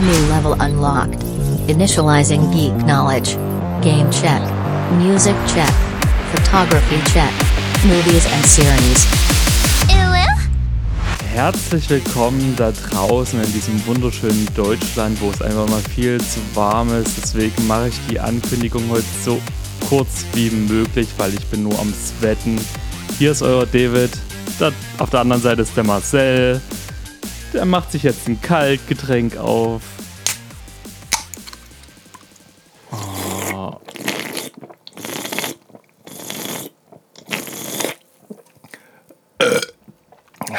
New level unlocked. Initializing geek knowledge. Game check. Music check. Photography check. Movies and series. Herzlich willkommen da draußen in diesem wunderschönen Deutschland, wo es einfach mal viel zu warm ist. Deswegen mache ich die Ankündigung heute so kurz wie möglich, weil ich bin nur am Sweaten. Hier ist euer David. Da, auf der anderen Seite ist der Marcel. Der macht sich jetzt ein Kaltgetränk auf. Oh.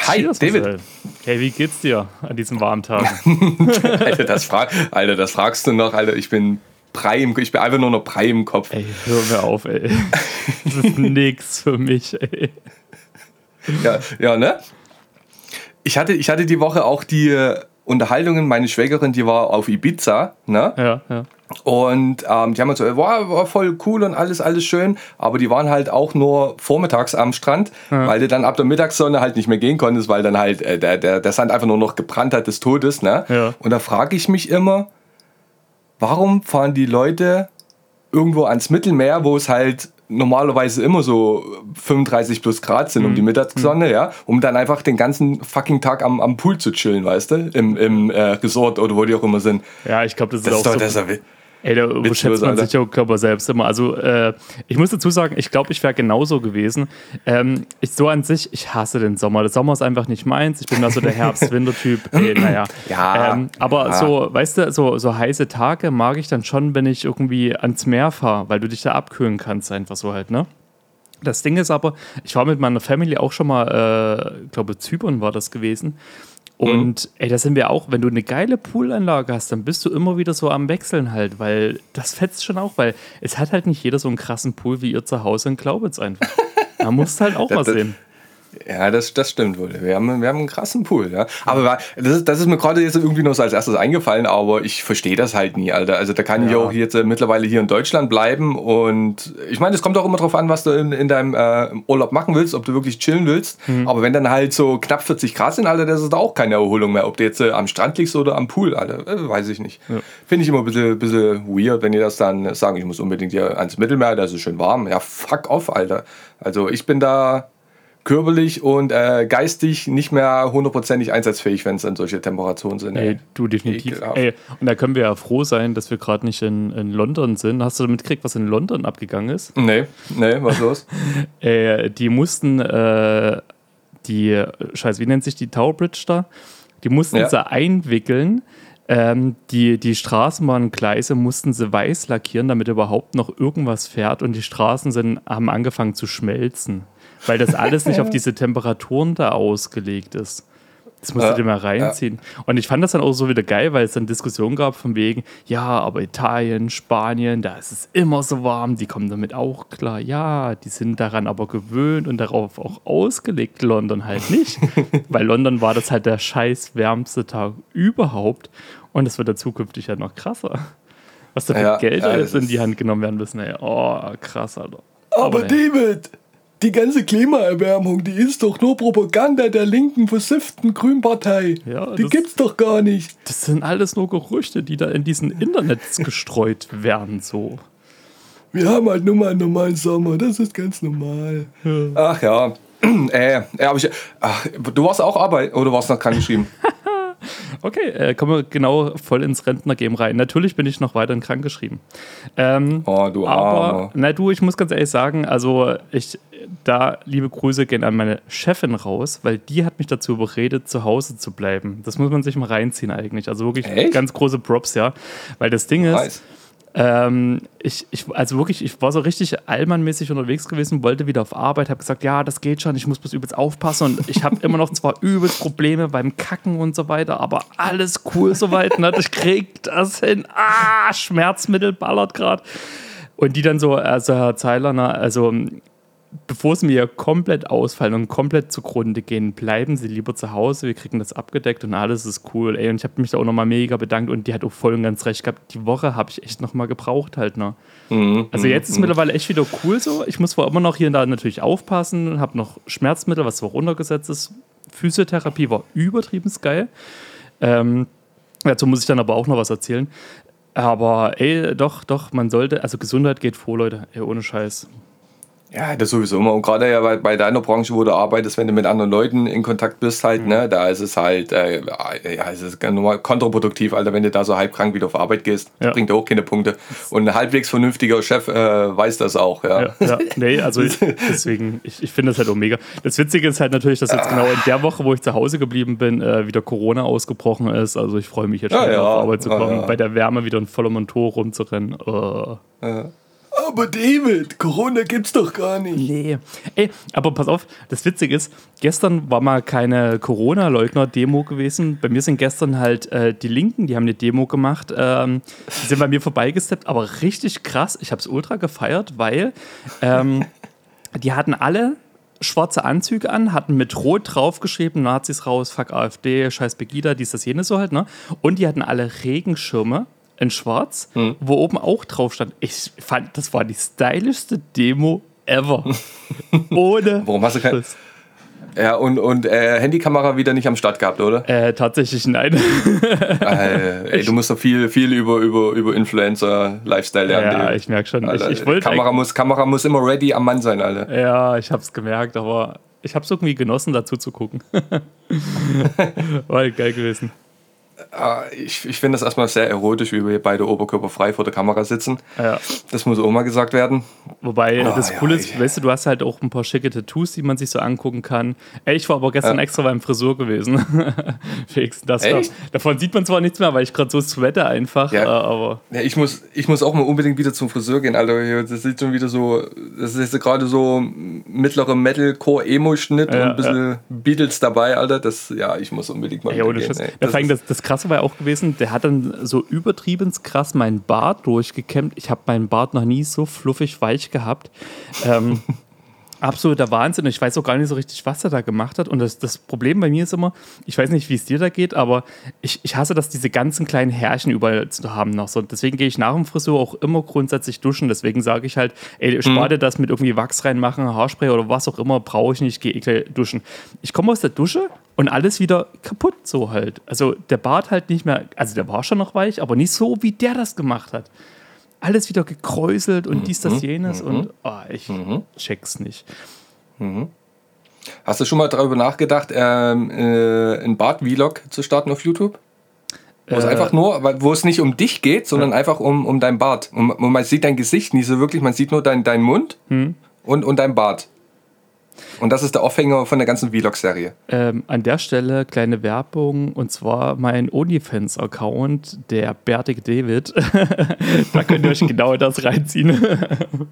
Hi, David. Marcel. Hey, wie geht's dir an diesem warmen Tag? Alter das, frag, Alter, das fragst du noch, Alter. Ich bin Brei im, ich bin einfach nur noch Brei im Kopf. Ey, hör mir auf, ey. Das ist nix für mich, ey. Ja, ja, ne? Ich hatte, ich hatte die Woche auch die äh, Unterhaltungen, meine Schwägerin, die war auf Ibiza, ne? Ja, ja. Und ähm, die haben so, war, war voll cool und alles, alles schön, aber die waren halt auch nur vormittags am Strand, weil du dann ab der Mittagssonne halt nicht mehr gehen konntest, weil dann halt äh, der, der, der Sand einfach nur noch gebrannt hat des Todes, ne? Ja. Und da frage ich mich immer, warum fahren die Leute irgendwo ans Mittelmeer, wo es halt normalerweise immer so 35 plus Grad sind um die Mittagssonne, ja, um dann einfach den ganzen fucking Tag am, am Pool zu chillen, weißt du, im, im äh, Resort oder wo die auch immer sind. Ja, ich glaube, das, Das ist ist auch doch so. Ey, da überschätzt man Alter. sich ja Körper selbst immer. Also, äh, ich muss dazu sagen, ich glaube, ich wäre genauso gewesen. Ähm, ich so an sich, ich hasse den Sommer. Der Sommer ist einfach nicht meins. Ich bin da so der Herbst-Winter-Typ. Naja. Ja, Ähm, aber ja. so, weißt du, so, so heiße Tage mag ich dann schon, wenn ich irgendwie ans Meer fahre, weil du dich da abkühlen kannst, einfach so halt, ne? Das Ding ist aber, ich war mit meiner Family auch schon mal, äh, ich glaube, Zypern war das gewesen. Und ey, da sind wir auch, wenn du eine geile Poolanlage hast, dann bist du immer wieder so am Wechseln halt, weil das fetzt schon auch, weil es hat halt nicht jeder so einen krassen Pool wie ihr zu Hause in Glaubitz einfach. Da musst du halt auch mal sehen. Ja, das, das stimmt wohl. Wir haben, wir haben einen krassen Pool, ja. Aber das ist, das ist mir gerade jetzt irgendwie noch so als erstes eingefallen, aber ich verstehe das halt nie, Alter. Also da kann ich Ja. auch jetzt äh, mittlerweile hier in Deutschland bleiben und ich meine, es kommt auch immer drauf an, was du in, in deinem äh, Urlaub machen willst, ob du wirklich chillen willst. Aber wenn dann halt so knapp 40 Grad sind, Alter, das ist da auch keine Erholung mehr. Ob du jetzt äh, am Strand liegst oder am Pool, Alter, äh, weiß ich nicht. Finde ich immer ein bisschen, bisschen weird, wenn die das dann sagen, ich muss unbedingt hier ans Mittelmeer, da ist es schön warm. Ja, fuck off, Alter. Also ich bin da körperlich und äh, geistig nicht mehr hundertprozentig einsatzfähig, wenn es dann solche Temperaturen sind. Ey, Ey. du definitiv. Ekelhaft. Ey, und da können wir ja froh sein, dass wir gerade nicht in, in London sind. Hast du mitgekriegt, was in London abgegangen ist? Nee, nee, was los? Äh, die mussten äh, die, scheiße, wie nennt sich die Tower Bridge da? Die mussten Ja. sie einwickeln. Ähm, die, die Straßenbahngleise mussten sie weiß lackieren, damit überhaupt noch irgendwas fährt. Und die Straßen sind, haben angefangen zu schmelzen, weil das alles nicht auf diese Temperaturen da ausgelegt ist. Das musst du Ja, dir mal reinziehen. Und ich fand das dann auch so wieder geil, weil es dann Diskussionen gab von wegen, ja, aber Italien, Spanien, da ist es immer so warm, die kommen damit auch klar. Ja, die sind daran aber gewöhnt und darauf auch ausgelegt, London halt nicht. weil London war das halt der scheiß wärmste Tag überhaupt. Und es wird ja zukünftig halt noch krasser. Was da für Ja, Gelder ja, jetzt das in die Hand genommen werden müssen. Ey. Oh, krass, Alter. Aber nee. David, die ganze Klimaerwärmung, die ist doch nur Propaganda der linken versifften Grünpartei. Ja, die das- gibt's doch gar nicht. Das sind alles nur Gerüchte, die da in diesen Internets gestreut werden, so. Wir haben halt nur mal einen normalen Sommer, das ist ganz normal. Ach ja. Äh, ja, aber ich, ach, du warst auch Arbeit oder warst noch krankgeschrieben? Okay, äh, kommen wir genau voll ins Rentnergame rein. Natürlich bin ich noch weiterhin krankgeschrieben. Ähm, Oh, du aber, na du, ich muss ganz ehrlich sagen, also ich, da liebe Grüße gehen an meine Chefin raus, weil die hat mich dazu überredet, zu Hause zu bleiben. Das muss man sich mal reinziehen eigentlich. Also wirklich Echt? ganz große Props, ja. Weil das Ding ist, Nice. Ähm, ich, ich, also wirklich, ich war so richtig allmannmäßig unterwegs gewesen, wollte wieder auf Arbeit, habe gesagt, ja, das geht schon, ich muss bloß übelst aufpassen und ich habe immer noch zwar übelst Probleme beim Kacken und so weiter, aber alles cool soweit, ne? ich krieg das hin, ah, Schmerzmittel ballert gerade. Und die dann so, also Herr Zeiler, ne, also bevor sie mir komplett ausfallen und komplett zugrunde gehen, bleiben sie lieber zu Hause. Wir kriegen das abgedeckt und alles ist cool. Ey, und ich habe mich da auch nochmal mega bedankt und die hat auch voll und ganz recht gehabt. Die Woche habe ich echt nochmal gebraucht halt. Ne? Also jetzt ist mittlerweile echt wieder cool so. Ich muss zwar immer noch hier und da natürlich aufpassen, habe noch Schmerzmittel, was zwar runtergesetzt ist. Physiotherapie war übertrieben geil. Ähm, Dazu muss ich dann aber auch noch was erzählen. Aber ey, doch, doch, man sollte, also Gesundheit geht vor, Leute, ey, ohne Scheiß. Ja, das sowieso immer. Und gerade ja bei, bei deiner Branche, wo du arbeitest, wenn du mit anderen Leuten in Kontakt bist, halt, ne, da ist es halt, äh, ja, es ist normal kontraproduktiv, Alter, wenn du da so halb krank wieder auf Arbeit gehst, Ja. bringt auch keine Punkte. Und ein halbwegs vernünftiger Chef äh, weiß das auch, ja. Ja, ja. nee, also ich, deswegen, ich, ich finde das halt auch mega. Das Witzige ist halt natürlich, dass jetzt genau in der Woche, wo ich zu Hause geblieben bin, äh, wieder Corona ausgebrochen ist. Also ich freue mich jetzt schon Ja, wieder ja. auf Arbeit zu Ja, kommen, ja. bei der Wärme wieder in vollem Montur rumzurennen. Äh. Aber David, Corona gibt's doch gar nicht. Nee. Ey, aber pass auf, das Witzige ist, gestern war mal keine Corona-Leugner-Demo gewesen. Bei mir sind gestern halt äh, die Linken, die haben eine Demo gemacht, ähm, die sind bei mir vorbeigesteppt, aber richtig krass. Ich habe es ultra gefeiert, weil ähm, die hatten alle schwarze Anzüge an, hatten mit Rot draufgeschrieben, Nazis raus, fuck AfD, scheiß Pegida, dies, das, jenes so halt, ne? Und die hatten alle Regenschirme in schwarz, wo oben auch drauf stand. Ich fand, das war die stylischste Demo ever. Ohne. Warum hast du kein- Schluss. Ja, und, und äh, Handykamera wieder nicht am Start gehabt, oder? Äh, tatsächlich nein. äh, ey, du musst doch viel, viel über, über, über Influencer, Lifestyle lernen. ja, ich merke schon. Ich, Alter, ich wollte Kamera, muss, Kamera muss immer ready am Mann sein, Alter. Ja, ich hab's gemerkt, aber ich hab's irgendwie genossen, dazu zu gucken. War halt geil gewesen. Ah, Ich, ich finde das erstmal sehr erotisch, wie wir beide oberkörperfrei vor der Kamera sitzen. Ja. Das muss auch mal gesagt werden. Wobei Ah, das ja, Coole ist, ich- weißt du, du hast halt auch ein paar schicke Tattoos, die man sich so angucken kann. Ey, ich war aber gestern Ja. extra beim Friseur gewesen. Felix, das war, Echt? davon sieht man zwar nichts mehr, weil ich gerade so sweater einfach, Ja. äh, aber Ja, ich, muss, ich muss auch mal unbedingt wieder zum Friseur gehen, Alter. Das sieht schon wieder so, das ist jetzt gerade so mittlerer Metal-Core-Emo-Schnitt Ja, und ein bisschen Beatles dabei, Alter. Das, ja, ich muss unbedingt mal Ja, wieder ohne gehen. Ey. Ja, Das ist- das, das Krasse war ja auch gewesen, der hat dann so übertrieben krass meinen Bart durchgekämmt. Ich habe meinen Bart noch nie so fluffig weich gehabt. Ähm, absoluter Wahnsinn. Ich weiß auch gar nicht so richtig, was er da gemacht hat. Und das, das Problem bei mir ist immer, ich weiß nicht, wie es dir da geht, aber ich, ich hasse das, diese ganzen kleinen Härchen überall zu haben noch so. Deswegen gehe ich nach dem Friseur auch immer grundsätzlich duschen. Deswegen sage ich halt, ey, spar dir das mit irgendwie Wachs reinmachen, Haarspray oder was auch immer, brauche ich nicht, ich gehe eh gleich duschen. Ich komme aus der Dusche und alles wieder kaputt so halt. Also der Bart halt nicht mehr, also der war schon noch weich, aber nicht so, wie der das gemacht hat. Alles wieder gekräuselt und dies, das, jenes und ah, ich check's nicht. Hast du schon mal darüber nachgedacht, ähm, äh, einen Bart-Vlog zu starten auf YouTube? Wo es Äh. einfach nur, wo es nicht um dich geht, sondern einfach um, um dein Bart. Und, man sieht dein Gesicht nicht so wirklich, man sieht nur deinen dein Mund Hm. und, und dein Bart. Und das ist der Aufhänger von der ganzen Vlog-Serie. Ähm, an der Stelle kleine Werbung und zwar mein OnlyFans-Account, der bärtige David. da könnt ihr euch genau das reinziehen.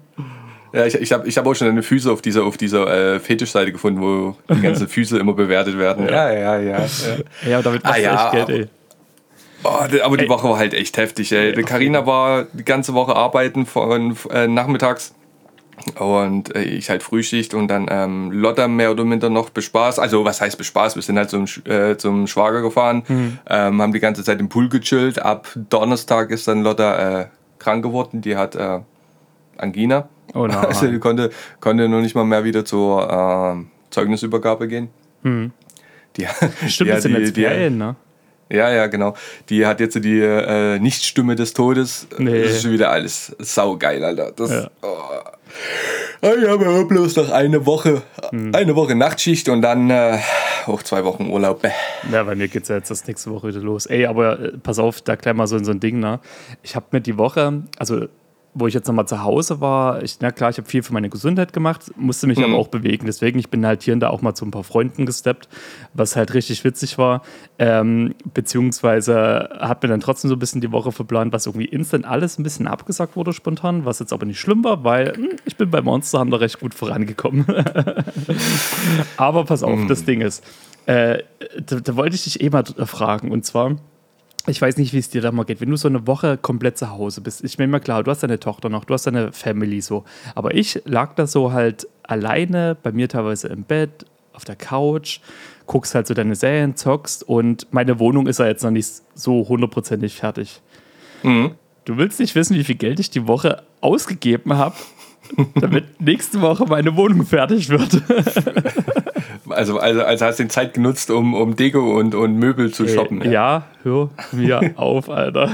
Ja, ich, ich habe ich hab auch schon eine Füße auf dieser, auf dieser äh, Fetischseite gefunden, wo die ganzen Füße immer bewertet werden. Ja, ja, ja. ja. ja, damit machst Ah, du ja, echt Geld, ey. Oh, aber die Ey. Woche war halt echt heftig, ey. Die Carina war die ganze Woche arbeiten von äh, nachmittags und äh, ich halt Frühschicht und dann ähm, Lotta mehr oder minder noch bespaßt. Also was heißt bespaßt? Wir sind halt zum, äh, zum Schwager gefahren, Mhm. ähm, haben die ganze Zeit im Pool gechillt. Ab Donnerstag ist dann Lotta äh, krank geworden. Die hat äh, Angina. Oh nein. Also die konnte, konnte noch nicht mal mehr wieder zur äh, Zeugnisübergabe gehen. Die, Mhm. Stimmt, ja, das die- jetzt die- Ferien, ne? ja, ja, genau. Die hat jetzt die äh, Nichtstimme des Todes. Nee. Das ist schon wieder alles saugeil, Alter. Das, Ja. oh. Ich habe ja bloß noch eine Woche, Hm. eine Woche Nachtschicht und dann äh, auch zwei Wochen Urlaub. Bäh. Ja, bei mir geht's ja jetzt das nächste Woche wieder los. Ey, aber äh, pass auf, da gleich mal so, so ein Ding, ne? Ich habe mir die Woche, also wo ich jetzt nochmal zu Hause war, ich, na klar, ich habe viel für meine Gesundheit gemacht, musste mich aber auch bewegen. Deswegen, ich bin halt hier und da auch mal zu ein paar Freunden gesteppt, was halt richtig witzig war. Ähm, beziehungsweise hat mir dann trotzdem so ein bisschen die Woche verplant, was irgendwie instant alles ein bisschen abgesagt wurde spontan, was jetzt aber nicht schlimm war, weil hm, ich bin bei Monster Hunter recht gut vorangekommen. aber pass auf, das Ding ist, äh, da, da wollte ich dich eh mal fragen. Und zwar, ich weiß nicht, wie es dir da mal geht, wenn du so eine Woche komplett zu Hause bist. Ich bin mir klar, du hast deine Tochter noch, du hast deine Family so. Aber ich lag da so halt alleine, bei mir teilweise im Bett, auf der Couch, guckst halt so deine Serien, zockst und meine Wohnung ist ja jetzt noch nicht so hundertprozentig fertig. Mhm. Du willst nicht wissen, wie viel Geld ich die Woche ausgegeben habe, damit nächste Woche meine Wohnung fertig wird. Also, also, also hast du die Zeit genutzt, um, um Deko und, und Möbel zu shoppen. Äh, ja, hör mir auf, Alter.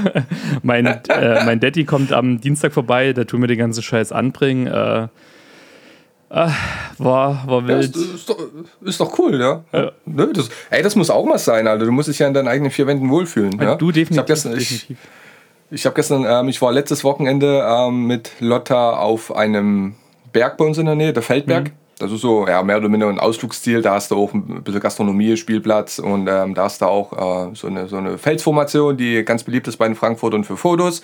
Mein, äh, mein Daddy kommt am Dienstag vorbei, der tut mir den ganzen Scheiß anbringen. Äh, äh, war, war Ja, wild. ist, ist, doch, ist doch cool, ja. Ja. Das, ey, das muss auch mal sein, Alter. Du musst dich ja in deinen eigenen vier Wänden wohlfühlen. Ja? Du definitiv. Ich ich, definitiv. ich hab gestern ähm, ich war letztes Wochenende ähm, mit Lotta auf einem Berg bei uns in der Nähe, der Feldberg. Mhm. Das ist so, ja, mehr oder minder ein Ausflugsziel. Da hast du auch ein bisschen Gastronomie, Spielplatz und ähm, da hast du auch äh, so, eine, so eine Felsformation, die ganz beliebt ist bei den Frankfurtern für Fotos.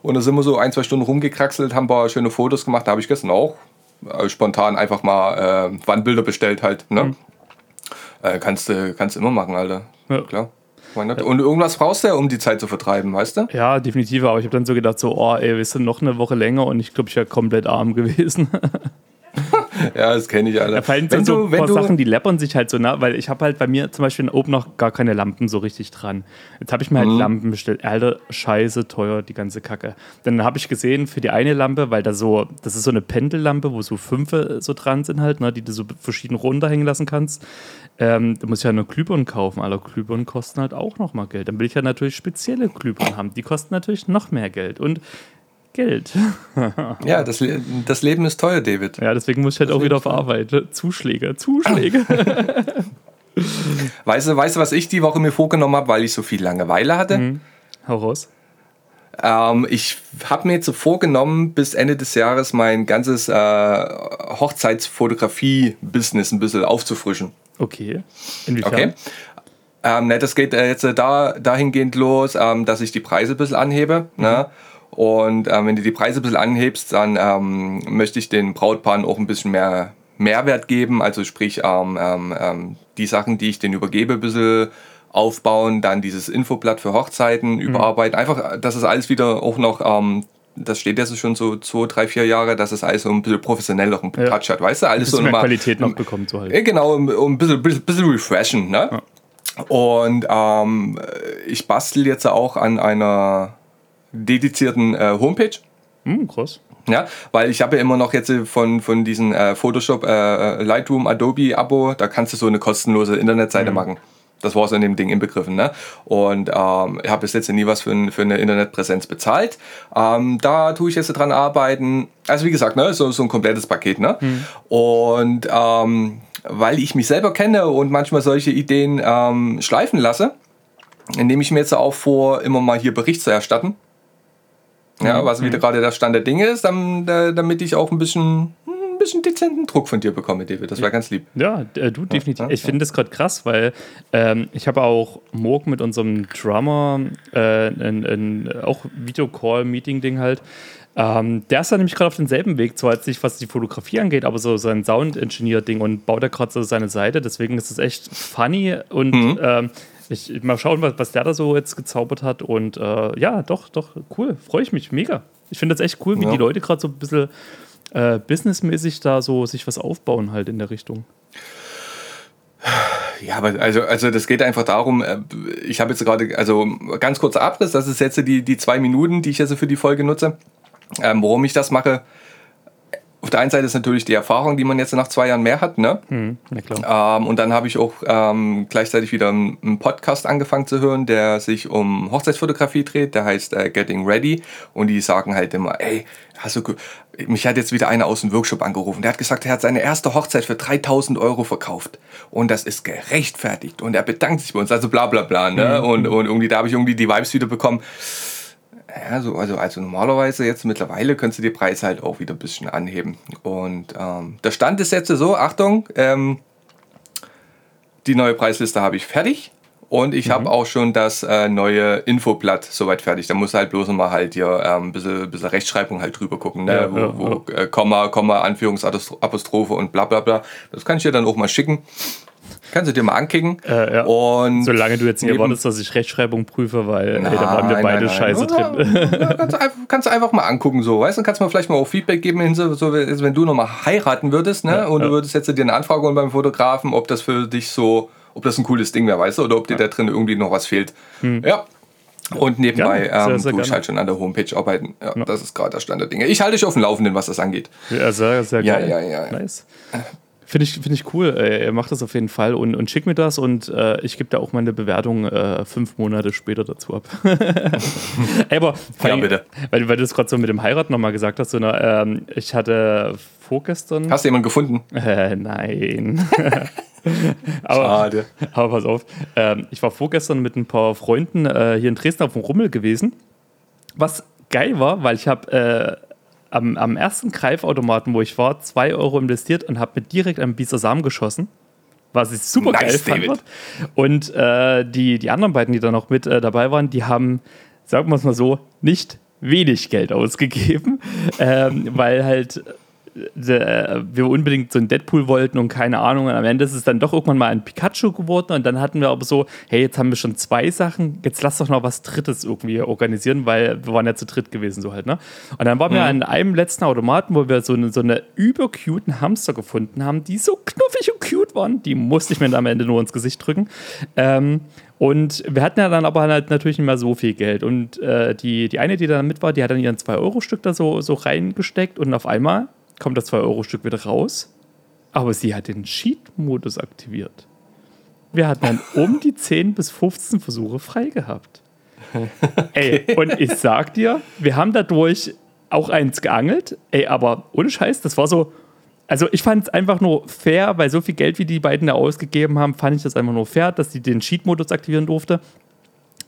Und da sind wir so ein, zwei Stunden rumgekraxelt, haben ein paar schöne Fotos gemacht. Da habe ich gestern auch äh, spontan einfach mal äh, Wandbilder bestellt halt. Ne? Äh, kannst du kannst immer machen, Alter. Ja. Klar. Und irgendwas brauchst du ja, um die Zeit zu vertreiben, weißt du? Ja, definitiv. Aber ich habe dann so gedacht, so, oh, ey, wir sind noch eine Woche länger und ich glaube, ich wäre komplett arm gewesen. Ja, das kenne ich, Alter. Da fallen wenn so, du, ein wenn paar du, Sachen, die läppern sich halt so nah, weil ich habe halt bei mir zum Beispiel oben noch gar keine Lampen so richtig dran. Jetzt habe ich mir halt Mhm. Lampen bestellt. Alter, scheiße teuer, die ganze Kacke. Dann habe ich gesehen, für die eine Lampe, weil da so, das ist so eine Pendellampe, wo so fünf so dran sind halt, ne, die du so verschieden runterhängen lassen kannst. Ähm, da muss ich ja nur Glühbirnen kaufen. Alle Glühbirnen kosten halt auch noch mal Geld. Dann will ich ja natürlich spezielle Glühbirnen haben. Die kosten natürlich noch mehr Geld. Und Geld. ja, das, Le- das Leben ist teuer, David. Ja, deswegen muss ich halt auch wieder auf Arbeit. Zuschläge, Zuschläge. Weißt du, weißt du, was ich die Woche mir vorgenommen habe, weil ich so viel Langeweile hatte? Mhm. Hau raus. Ähm, ich habe mir jetzt so vorgenommen, bis Ende des Jahres mein ganzes äh, Hochzeitsfotografie-Business ein bisschen aufzufrischen. Okay. Inwiefern? Okay. Ähm, ne, das geht äh, jetzt äh, da, dahingehend los, ähm, dass ich die Preise ein bisschen anhebe. Ne? Und ähm, wenn du die Preise ein bisschen anhebst, dann ähm, möchte ich den Brautpaaren auch ein bisschen mehr Mehrwert geben. Also sprich, ähm, ähm, ähm, die Sachen, die ich denen übergebe, ein bisschen aufbauen. Dann dieses Infoblatt für Hochzeiten überarbeiten. Einfach, dass es alles wieder auch noch... Das steht jetzt schon so zwei, drei, vier Jahre, dass es alles so ein bisschen professionelleren Ja. Touch hat, weißt du? Alles Dass so mehr Qualität noch bekommt, so halt. ja, genau, um, ein bisschen, bisschen, bisschen refreshen. Ne? Und ähm, ich bastel jetzt auch an einer dedizierten äh, Homepage. Hm, krass. Ja, weil ich habe ja immer noch jetzt von, von diesem äh, Photoshop, äh, Lightroom, Adobe Abo, da kannst du so eine kostenlose Internetseite machen. Das war so in dem Ding inbegriffen. Ne? Und ähm, ich habe bis jetzt nie was für, ein, für eine Internetpräsenz bezahlt. Ähm, da tue ich jetzt dran arbeiten. Also wie gesagt, ne, so, so ein komplettes Paket. Ne? Und ähm, weil ich mich selber kenne und manchmal solche Ideen ähm, schleifen lasse, nehme ich mir jetzt auch vor, immer mal hier Bericht zu erstatten. Ja, was wieder gerade der Stand der Dinge ist, dann, da- damit ich auch ein bisschen, ein bisschen dezenten Druck von dir bekomme, David. Das wäre ganz lieb. Ja, äh, du definitiv. ja, ich finde das gerade krass, weil ähm, ich habe auch morgen mit unserem Drummer äh, ein, ein auch Videocall-Meeting-Ding halt. Ähm, der ist da nämlich gerade auf demselben Weg, zwar jetzt nicht, was die Fotografie angeht, aber so sein Sound-Engineer-Ding und baut da gerade so seine Seite. Deswegen ist es echt funny und ähm, ich mal schauen, was, was der da so jetzt gezaubert hat. Und äh, ja, doch, doch, cool. Freue ich mich mega. Ich finde das echt cool, wie Ja. die Leute gerade so ein bisschen äh, businessmäßig da so sich was aufbauen halt in der Richtung. Ja, aber also, also das geht einfach darum, äh, ich habe jetzt gerade, also ganz kurzer Abriss, das ist jetzt die, die zwei Minuten, die ich jetzt für die Folge nutze. Ähm, warum ich das mache, auf der einen Seite ist natürlich die Erfahrung, die man jetzt nach zwei Jahren mehr hat, ne? Hm. Ähm, und dann habe ich auch ähm, gleichzeitig wieder einen Podcast angefangen zu hören, der sich um Hochzeitsfotografie dreht. Der heißt äh, Getting Ready. Und die sagen halt immer, ey, hast du, mich hat jetzt wieder einer aus dem Workshop angerufen. Der hat gesagt, er hat seine erste Hochzeit für 3000 Euro verkauft. Und das ist gerechtfertigt. Und er bedankt sich bei uns. Also bla bla bla. Ne? Und, und irgendwie, da habe ich irgendwie die Vibes wieder bekommen. Ja, so, also, also normalerweise jetzt mittlerweile könntest du die Preise halt auch wieder ein bisschen anheben. Und ähm, der Stand ist jetzt so, Achtung, ähm, die neue Preisliste habe ich fertig. Und ich habe auch schon das äh, neue Infoblatt soweit fertig. Da muss halt bloß noch mal halt hier ähm, ein bisschen, bisschen Rechtschreibung halt drüber gucken, ne? Ja, wo, ja, wo Äh, Komma, Komma, Anführungsapostrophe und bla bla bla. Das kann ich dir dann auch mal schicken. Kannst du dir mal ankicken. Äh, ja. Und Solange du jetzt nicht erwartest, dass ich Rechtschreibung prüfe, weil ey, da waren wir Nein, beide nein, nein. scheiße drin. ja, kannst, du einfach, kannst du einfach mal angucken, so, weißt du? Kannst du mir vielleicht mal auch Feedback geben, so, wenn du nochmal heiraten würdest, ne? Ja, und du würdest jetzt dir eine Anfrage holen beim Fotografen, ob das für dich so, ob das ein cooles Ding wäre, weißt du? Oder ob dir da drin irgendwie noch was fehlt. Hm. Ja. Und nebenbei Gerne. Sehr, ähm, sehr tue ich halt schon an der Homepage arbeiten. Ja, Das ist gerade der Stand der Dinge. Ich halte dich auf dem Laufenden, was das angeht. Ja, sehr, sehr geil. ja, ja, ja. Nice. Finde ich, find ich cool. Äh, Er macht das auf jeden Fall und, und schick mir das und äh, ich gebe da auch meine Bewertung äh, fünf Monate später dazu ab. Ey, aber Ja, allem, bitte. Weil, weil du es gerade so mit dem Heiraten nochmal gesagt hast, so, ne, ähm, ich hatte vorgestern. Hast du jemanden gefunden? Äh, nein. aber, Schade. aber pass auf, ähm, ich war vorgestern mit ein paar Freunden äh, hier in Dresden auf dem Rummel gewesen. Was geil war, weil ich habe äh, am, am ersten Greifautomaten, wo ich war, 2 Euro investiert und habe mir direkt einen Bieser Samen geschossen. Was ich super geil Nice, fand. David. Und äh, die, die anderen beiden, die da noch mit äh, dabei waren, die haben, sagen wir es mal so, nicht wenig Geld ausgegeben, ähm, weil halt wir unbedingt so ein Deadpool wollten und keine Ahnung. Und am Ende ist es dann doch irgendwann mal ein Pikachu geworden. Und dann hatten wir aber so, hey, jetzt haben wir schon zwei Sachen, jetzt lass doch noch was Drittes irgendwie organisieren, weil wir waren ja zu dritt gewesen, so halt, ne? Und dann waren wir an einem letzten Automaten, wo wir so eine, so eine übercuten Hamster gefunden haben, die so knuffig und cute waren. Die musste ich mir dann am Ende nur ins Gesicht drücken. Ähm, und wir hatten ja dann aber halt natürlich nicht mehr so viel Geld. Und äh, die, die eine, die da mit war, die hat dann ihren 2-Euro-Stück da so, so reingesteckt und auf einmal kommt das 2-Euro-Stück wieder raus. Aber sie hat den Cheat-Modus aktiviert. Wir hatten dann um die 10 bis 15 Versuche frei gehabt. Ey, und ich sag dir, wir haben dadurch auch eins geangelt. Ey, aber ohne Scheiß, das war so. Also ich fand es einfach nur fair, weil so viel Geld, wie die beiden da ausgegeben haben, fand ich das einfach nur fair, dass sie den Cheat-Modus aktivieren durfte.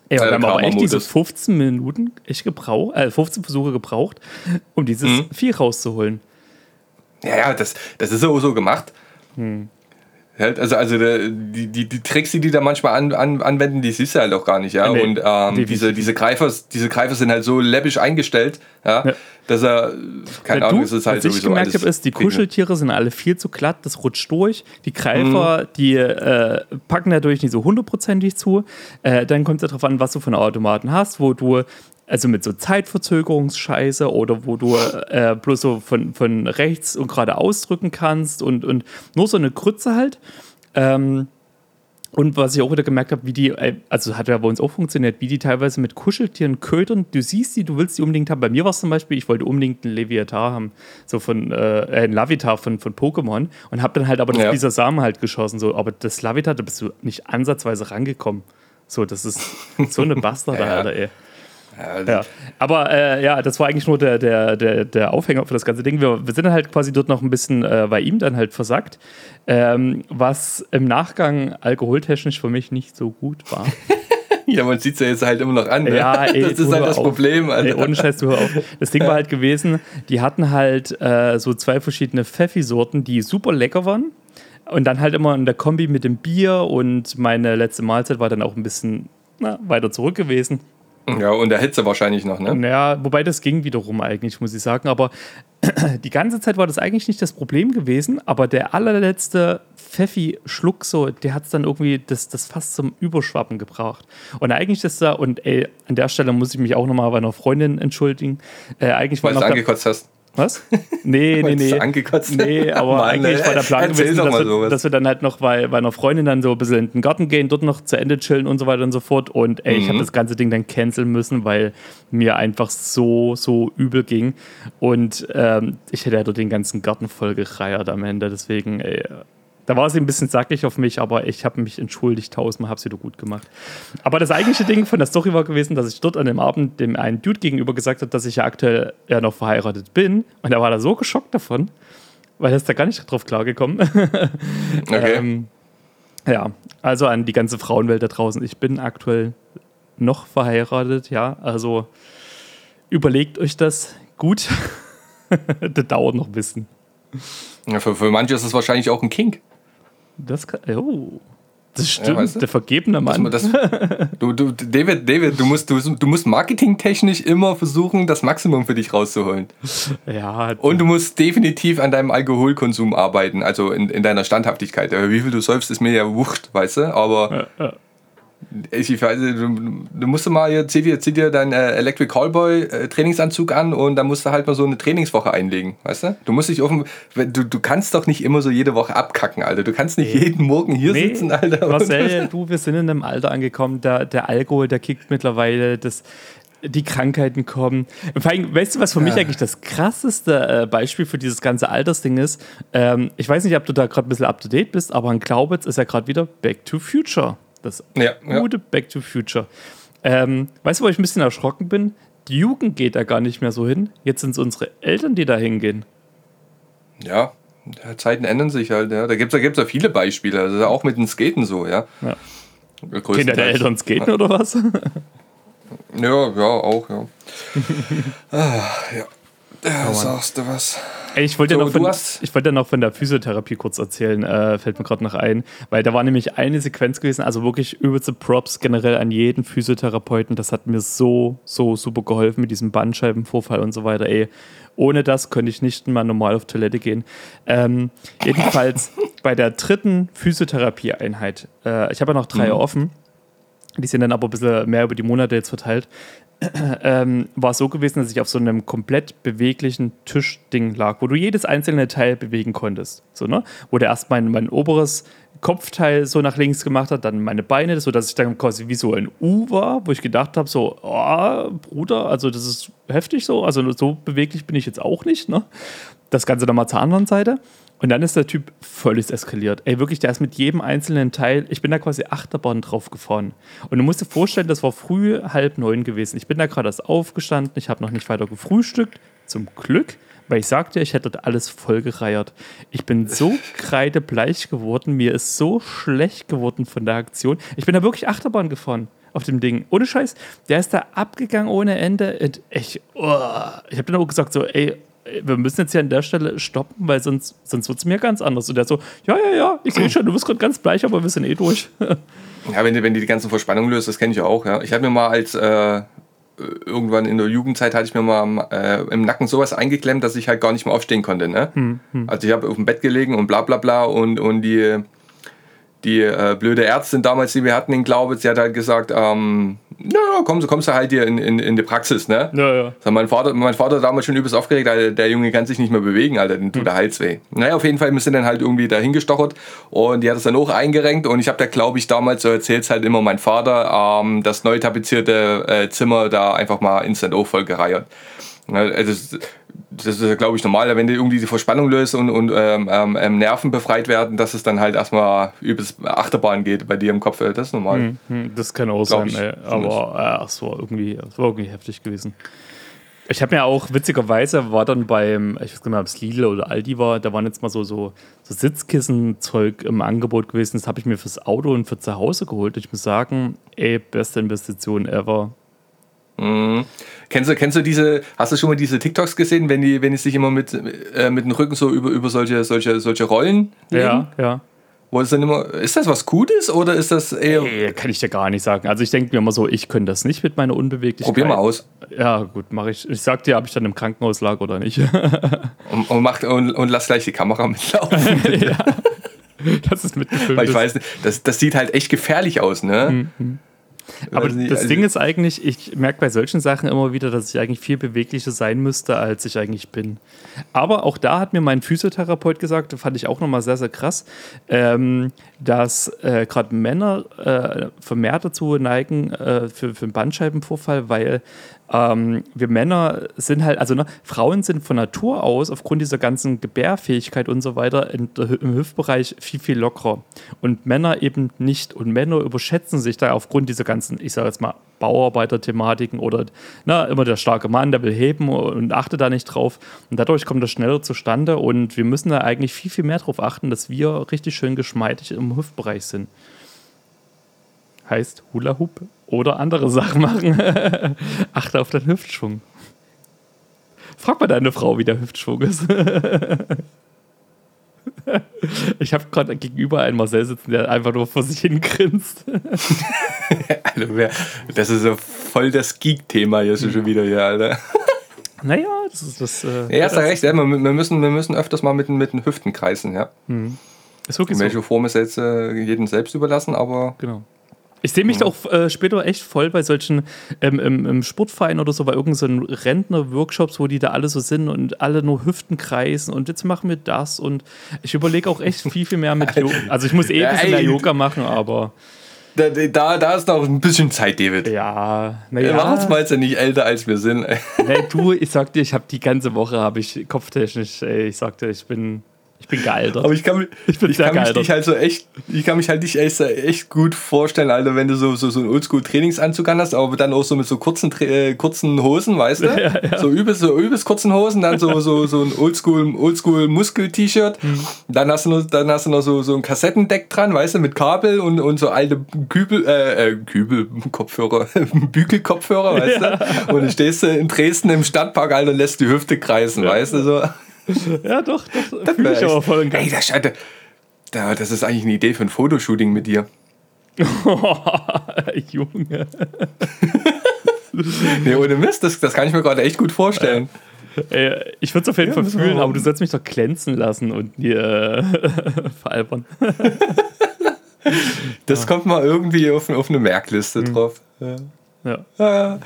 Ey, und Ja, wir haben aber echt diese 15 Minuten echt gebraucht, äh, 15 Versuche gebraucht, um dieses Mhm. Vieh rauszuholen. Ja, ja, das, das ist so, so gemacht. Hm. Ja, Also, also der- die, die, die Tricks, die die da manchmal an, an, anwenden, die siehst du halt auch gar nicht, ja. Nee, und ähm, diese, diese, Greifer, diese Greifer sind halt so läppisch eingestellt, ja, Ja. dass er, keine Ahnung, du, es ist halt was ich sowieso gemerkt alles habe, ist, die. Kuscheltiere sind alle viel zu glatt, das rutscht durch. Die Mhm. Greifer, die äh, packen dadurch nicht so hundertprozentig zu. Äh, dann kommt es darauf an, was du von Automaten hast, wo du also mit so Zeitverzögerungsscheiße oder wo du äh, bloß so von, von rechts und gerade ausdrücken kannst und, und nur so eine Krütze halt. Ähm, und was ich auch wieder gemerkt habe, wie die, äh, also hat ja bei uns auch funktioniert, wie die teilweise mit Kuscheltieren ködern. Du siehst die, du willst die unbedingt haben. Bei mir war es zum Beispiel, ich wollte unbedingt einen Leviatar haben, so von, äh, ein Lavitar von, von Pokémon und habe dann halt aber Ja. dieser Samen halt geschossen. So, aber das Lavitar, da bist du nicht ansatzweise rangekommen. So, das ist so eine Bastarde, Ja. Alter, ey. Ja, Ja, aber äh, ja, das war eigentlich nur der, der, der, der Aufhänger für das ganze Ding. Wir, wir sind dann halt quasi dort noch ein bisschen äh, bei ihm dann halt versackt, ähm, was im Nachgang alkoholtechnisch für mich nicht so gut war. ja, man sieht es ja jetzt halt immer noch an. Ne? Ja, ey, das ist halt das auf. Problem. Ey, ohne Scheiß, du hör auf. Das Ding war halt gewesen, die hatten halt äh, so zwei verschiedene Pfeffi-Sorten, die super lecker waren. Und dann halt immer in der Kombi mit dem Bier und meine letzte Mahlzeit war dann auch ein bisschen na, weiter zurück gewesen. Ja, und der Hitze wahrscheinlich noch, ne? Naja, wobei das ging wiederum eigentlich, muss ich sagen. Aber die ganze Zeit war das eigentlich nicht das Problem gewesen. Aber der allerletzte Pfeffi-Schluck, so, der hat es dann irgendwie das, das fast zum Überschwappen gebracht. Und eigentlich ist da, und ey, an der Stelle muss ich mich auch nochmal bei einer Freundin entschuldigen. Äh, eigentlich Weil du angekotzt hast. Was? Nee, nee, nee. angekotzt Nee, aber Mann, eigentlich war der Plan gewesen, dass wir, dass wir dann halt noch bei, bei einer Freundin dann so ein bisschen in den Garten gehen, dort noch zu Ende chillen und so weiter und so fort. Und ey, ich habe Mhm. das ganze Ding dann canceln müssen, weil mir einfach so, so übel ging. Und ähm, ich hätte ja dort den ganzen Garten voll gereiert am Ende. Deswegen, ey, da war sie ein bisschen sackig auf mich, aber ich habe mich entschuldigt tausendmal, habe es wieder gut gemacht. Aber das eigentliche Ding von der Story war gewesen, dass ich dort an dem Abend dem einen Dude gegenüber gesagt habe, dass ich ja aktuell ja noch verheiratet bin. Und er war da so geschockt davon, weil er ist da gar nicht drauf klargekommen. Okay. ähm, ja, also an die ganze Frauenwelt da draußen. Ich bin aktuell noch verheiratet, ja. Also überlegt euch das gut. das dauert noch ein bisschen. ja, für, für manche ist es wahrscheinlich auch ein Kink. Das kann, oh, das stimmt. weißt du? Der vergebene Mann. man das, du, du, David, David, du musst, du, du musst marketingtechnisch immer versuchen, das Maximum für dich rauszuholen. ja, Und du musst definitiv an deinem Alkoholkonsum arbeiten, also in, in deiner Standhaftigkeit. Wie viel du säufst, ist mir ja wurscht, weißt du, aber ja, ja. Ich, weiß, du, du musst mal hier, zieh dir, zieh dir deinen äh, Electric Callboy äh, Trainingsanzug an und dann musst du halt mal so eine Trainingswoche einlegen, weißt du? Du musst dich offen, du, du kannst doch nicht immer so jede Woche abkacken, Alter. Du kannst nicht jeden Morgen hier Nee, sitzen, Alter. Marcel, du, wir sind in einem Alter angekommen, der, der Alkohol, der kickt mittlerweile, das, die Krankheiten kommen. Vor allem, weißt du, was für mich eigentlich das krasseste äh, Beispiel für dieses ganze Altersding ist? Ähm, ich weiß nicht, ob du da gerade ein bisschen up to date bist, aber ein Glaubitz ist ja gerade wieder Back to Future. Das Ja, ja. gute Back to Future. Ähm, weißt du, wo ich ein bisschen erschrocken bin? Die Jugend geht da gar nicht mehr so hin. Jetzt sind es unsere Eltern, die da hingehen. Ja, ja, Zeiten ändern sich halt, ja. Da gibt es da gibt's ja viele Beispiele. Also auch mit dem Skaten so, ja. Ja. Gehen deine Eltern skaten oder was? Ja, ja, auch, ja. ah, ja. Ja, sagst du was. Ich wollte So, ja noch von, ich wollte ja noch von der Physiotherapie kurz erzählen, äh, fällt mir gerade noch ein, weil da war nämlich eine Sequenz gewesen, also wirklich übelste Props generell an jeden Physiotherapeuten. Das hat mir so, so super geholfen mit diesem Bandscheibenvorfall und so weiter. Ey, ohne das könnte ich nicht mal normal auf Toilette gehen. Ähm, jedenfalls bei der dritten Physiotherapie-Einheit, äh, ich habe ja noch drei offen, die sind dann aber ein bisschen mehr über die Monate jetzt verteilt ähm, war es so gewesen, dass ich auf so einem komplett beweglichen Tischding lag, wo du jedes einzelne Teil bewegen konntest. So, ne? Wo der erst mein, mein oberes Kopfteil so nach links gemacht hat, dann meine Beine, so dass ich dann quasi wie so ein U war, wo ich gedacht habe, so, oh, Bruder, also das ist heftig so, also so beweglich bin ich jetzt auch nicht, ne? Das Ganze nochmal zur anderen Seite. Und dann ist der Typ völlig eskaliert. Ey, wirklich, der ist mit jedem einzelnen Teil, ich bin da quasi Achterbahn drauf gefahren. Und du musst dir vorstellen, das war früh halb neun gewesen. Ich bin da gerade erst aufgestanden, ich habe noch nicht weiter gefrühstückt. Zum Glück, weil ich sagte, ich hätte alles vollgereiert. Ich bin so kreidebleich geworden, mir ist so schlecht geworden von der Aktion. Ich bin da wirklich Achterbahn gefahren auf dem Ding. Ohne Scheiß, der ist da abgegangen ohne Ende. Und ich, oh, ich habe dann auch gesagt, so, ey, wir müssen jetzt hier an der Stelle stoppen, weil sonst, sonst wird es mir ganz anders. Und der so, ja, ja, ja, ich sehe schon, du bist gerade ganz bleich, aber wir sind eh durch. Ja, wenn wenn du die ganzen Verspannungen löst, das kenne ich ja auch, ja. Ich hatte mir mal als äh, irgendwann in der Jugendzeit hatte ich mir mal äh, im Nacken sowas eingeklemmt, dass ich halt gar nicht mehr aufstehen konnte. Ne? Hm, Also ich habe auf dem Bett gelegen und bla bla bla und, und die, die äh, blöde Ärztin damals, die wir hatten in Glaubitz, die hat halt gesagt, ähm, naja, kommst, kommst du halt hier in, in, in die Praxis, ne? Ja, ja. So, mein, Vater, mein Vater damals schon übelst aufgeregt, Alter, der Junge kann sich nicht mehr bewegen, Alter, den tut der Hals weh. Naja, auf jeden Fall, wir sind dann halt irgendwie dahin gestochert und die hat es dann auch eingerenkt und ich habe da, glaube ich, damals, so erzählt halt immer mein Vater, ähm, das neu tapezierte äh, Zimmer da einfach mal instant auch voll gereiert. Ja, Also, das, ist, glaube ich, normal, wenn du irgendwie die Verspannung löst und, und ähm, ähm, ähm, Nerven befreit werden, dass es dann halt erstmal übelst Achterbahn geht bei dir im Kopf. Das ist normal. Hm, Das kann auch Glaub sein, ey. aber äh, es war irgendwie, war irgendwie heftig gewesen. Ich habe mir auch witzigerweise war dann beim, ich weiß gar nicht mehr, ob es Lidl oder Aldi war, da waren jetzt mal so, so, so Sitzkissen-Zeug im Angebot gewesen. Das habe ich mir fürs Auto und für zu Hause geholt. Ich muss sagen, ey, beste Investition ever. Kennst du, kennst du diese, hast du schon mal diese TikToks gesehen, wenn die, wenn die sich immer mit, äh, mit dem Rücken so über, über solche, solche, solche Rollen legen? Ja, ja. Wo es dann immer, ist das was Gutes oder ist das eher. Ey, kann ich dir gar nicht sagen. Also ich denke mir immer so, ich könnte das nicht mit meiner Unbeweglichkeit. Probier mal aus. Ja, gut, mache ich. Ich sag dir, ob ich dann im Krankenhaus lag oder nicht. Und, und, macht, und, und lass gleich die Kamera mitlaufen. das ist mitgefilmt. Weil ich weiß das, das sieht halt echt gefährlich aus, ne? Aber nicht, das also- Ding ist eigentlich, ich merke bei solchen Sachen immer wieder, dass ich eigentlich viel beweglicher sein müsste, als ich eigentlich bin. Aber auch da hat mir mein Physiotherapeut gesagt, fand ich auch nochmal sehr, sehr krass, ähm, dass äh, gerade Männer äh, vermehrt dazu neigen äh, für, für einen Bandscheibenvorfall, weil ähm, wir Männer sind halt, also ne, Frauen sind von Natur aus aufgrund dieser ganzen Gebärfähigkeit und so weiter in, im Hüftbereich viel, viel lockerer. Und Männer eben nicht. Und Männer überschätzen sich da aufgrund dieser ganzen, ich sage jetzt mal, Bauarbeiter-Thematiken oder na, immer der starke Mann, der will heben und achtet da nicht drauf. Und dadurch kommt das schneller zustande und wir müssen da eigentlich viel, viel mehr darauf achten, dass wir richtig schön geschmeidig im Hüftbereich sind. Heißt Hula Hoop oder andere Sachen machen. Achte auf deinen Hüftschwung. Frag mal deine Frau, wie der Hüftschwung ist. Ich habe gerade gegenüber einen Marcel sitzen, der einfach nur vor sich hin grinst. Das ist so voll das Geek-Thema hier schon wieder hier, Alter. Naja, das ist das. Äh, Ja, hast du recht, ja, wir, wir, müssen, wir müssen öfters mal mit, den- mit den Hüften kreisen, ja. Ist wirklich so. Welche Form ist jetzt äh, jedem selbst überlassen, aber Genau. Ich sehe mich da auch äh, später echt voll bei solchen ähm, im, im Sportverein oder so, bei irgendeinen so Rentner-Workshops, wo die da alle so sind und alle nur Hüften kreisen und jetzt machen wir das und ich überlege auch echt viel, viel mehr mit Yoga. Also ich muss eh ein bisschen mehr Yoga machen, aber Da, da, da ist noch ein bisschen Zeit, David. ja, naja. machen uns mal jetzt ja nicht älter, als wir sind. Nee, du, ich sag dir, ich habe die ganze Woche, habe ich kopftechnisch, ey, ich sag dir, ich bin, bin gealtert. Aber ich kann, Ich bin ich kann mich gealtert. dich halt so echt, ich kann mich halt dich echt, echt gut vorstellen, Alter, wenn du so, so, so einen Oldschool-Trainingsanzug an hast, aber dann auch so mit so kurzen, äh, kurzen Hosen, weißt du? So übelst, so übelst kurzen Hosen, dann so, so, so ein Oldschool, Oldschool Muskel-T-Shirt. Mhm. Dann hast du noch, dann hast du noch so, so ein Kassettendeck dran, weißt du, mit Kabel und, und so alte Kübel, äh, äh, Kübel, Kopfhörer, Bügelkopfhörer, weißt du? Und dann stehst du in Dresden im Stadtpark, Alter, und lässt die Hüfte kreisen, weißt du, so. ja, doch, doch, fühle ich aber voll und Ey, das, da- das ist eigentlich eine Idee für ein Fotoshooting mit dir. Junge. Nee, ohne Mist, das, das kann ich mir gerade echt gut vorstellen. Ey, ich würde es auf jeden Ja, Fall fühlen, aber du sollst mich doch glänzen lassen und äh, veralbern. Das kommt mal irgendwie auf, auf eine Merkliste drauf. Ja. Ja. Ah.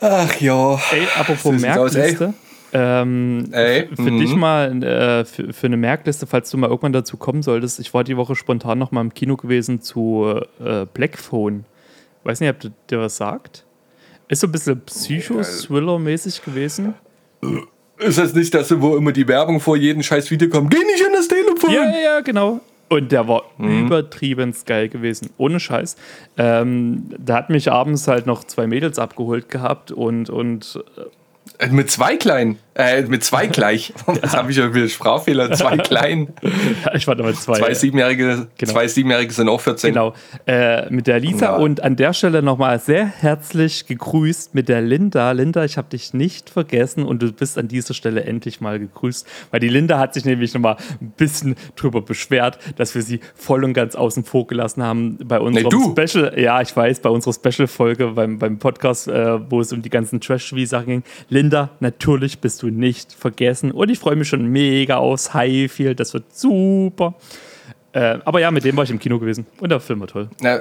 Ach ja. Ey, apropos sieht's aus, ey. Ähm, Ey, für mhm. dich mal äh, für, für eine Merkliste, falls du mal irgendwann dazu kommen solltest. Ich war die Woche spontan noch mal im Kino gewesen zu äh, Black Phone. Weiß nicht, ob du dir was sagt. Ist so ein bisschen Psycho-Thriller-mäßig gewesen. Ist das nicht das, wo immer die Werbung vor jedem scheiß Video kommt? Geh nicht in das Telefon! Ja, ja, ja, genau. Und der war Mhm. übertrieben geil gewesen. Ohne Scheiß. Ähm, da hat mich abends halt noch zwei Mädels abgeholt gehabt und, und Äh, Mit zwei kleinen. Äh, mit zwei gleich. Was habe ich ja für Sprachfehler? Zwei kleinen. ja, ich war damals zwei. Zwei Siebenjährige, Genau. zwei Siebenjährige sind auch 14. Genau, äh, mit der Lisa Ja. und an der Stelle nochmal sehr herzlich gegrüßt mit der Linda. Linda, ich habe dich nicht vergessen und du bist an dieser Stelle endlich mal gegrüßt, weil die Linda hat sich nämlich nochmal ein bisschen drüber beschwert, dass wir sie voll und ganz außen vor gelassen haben bei unserem du. Special. Ja, ich weiß, bei unserer Special-Folge beim, beim Podcast, äh, wo es um die ganzen Trash-TV-Sachen ging. Linda, natürlich bist du nicht vergessen und ich freue mich schon mega aufs Highfield. Das wird super. Äh, aber ja, mit dem war ich im Kino gewesen. Und der Film war toll. Na,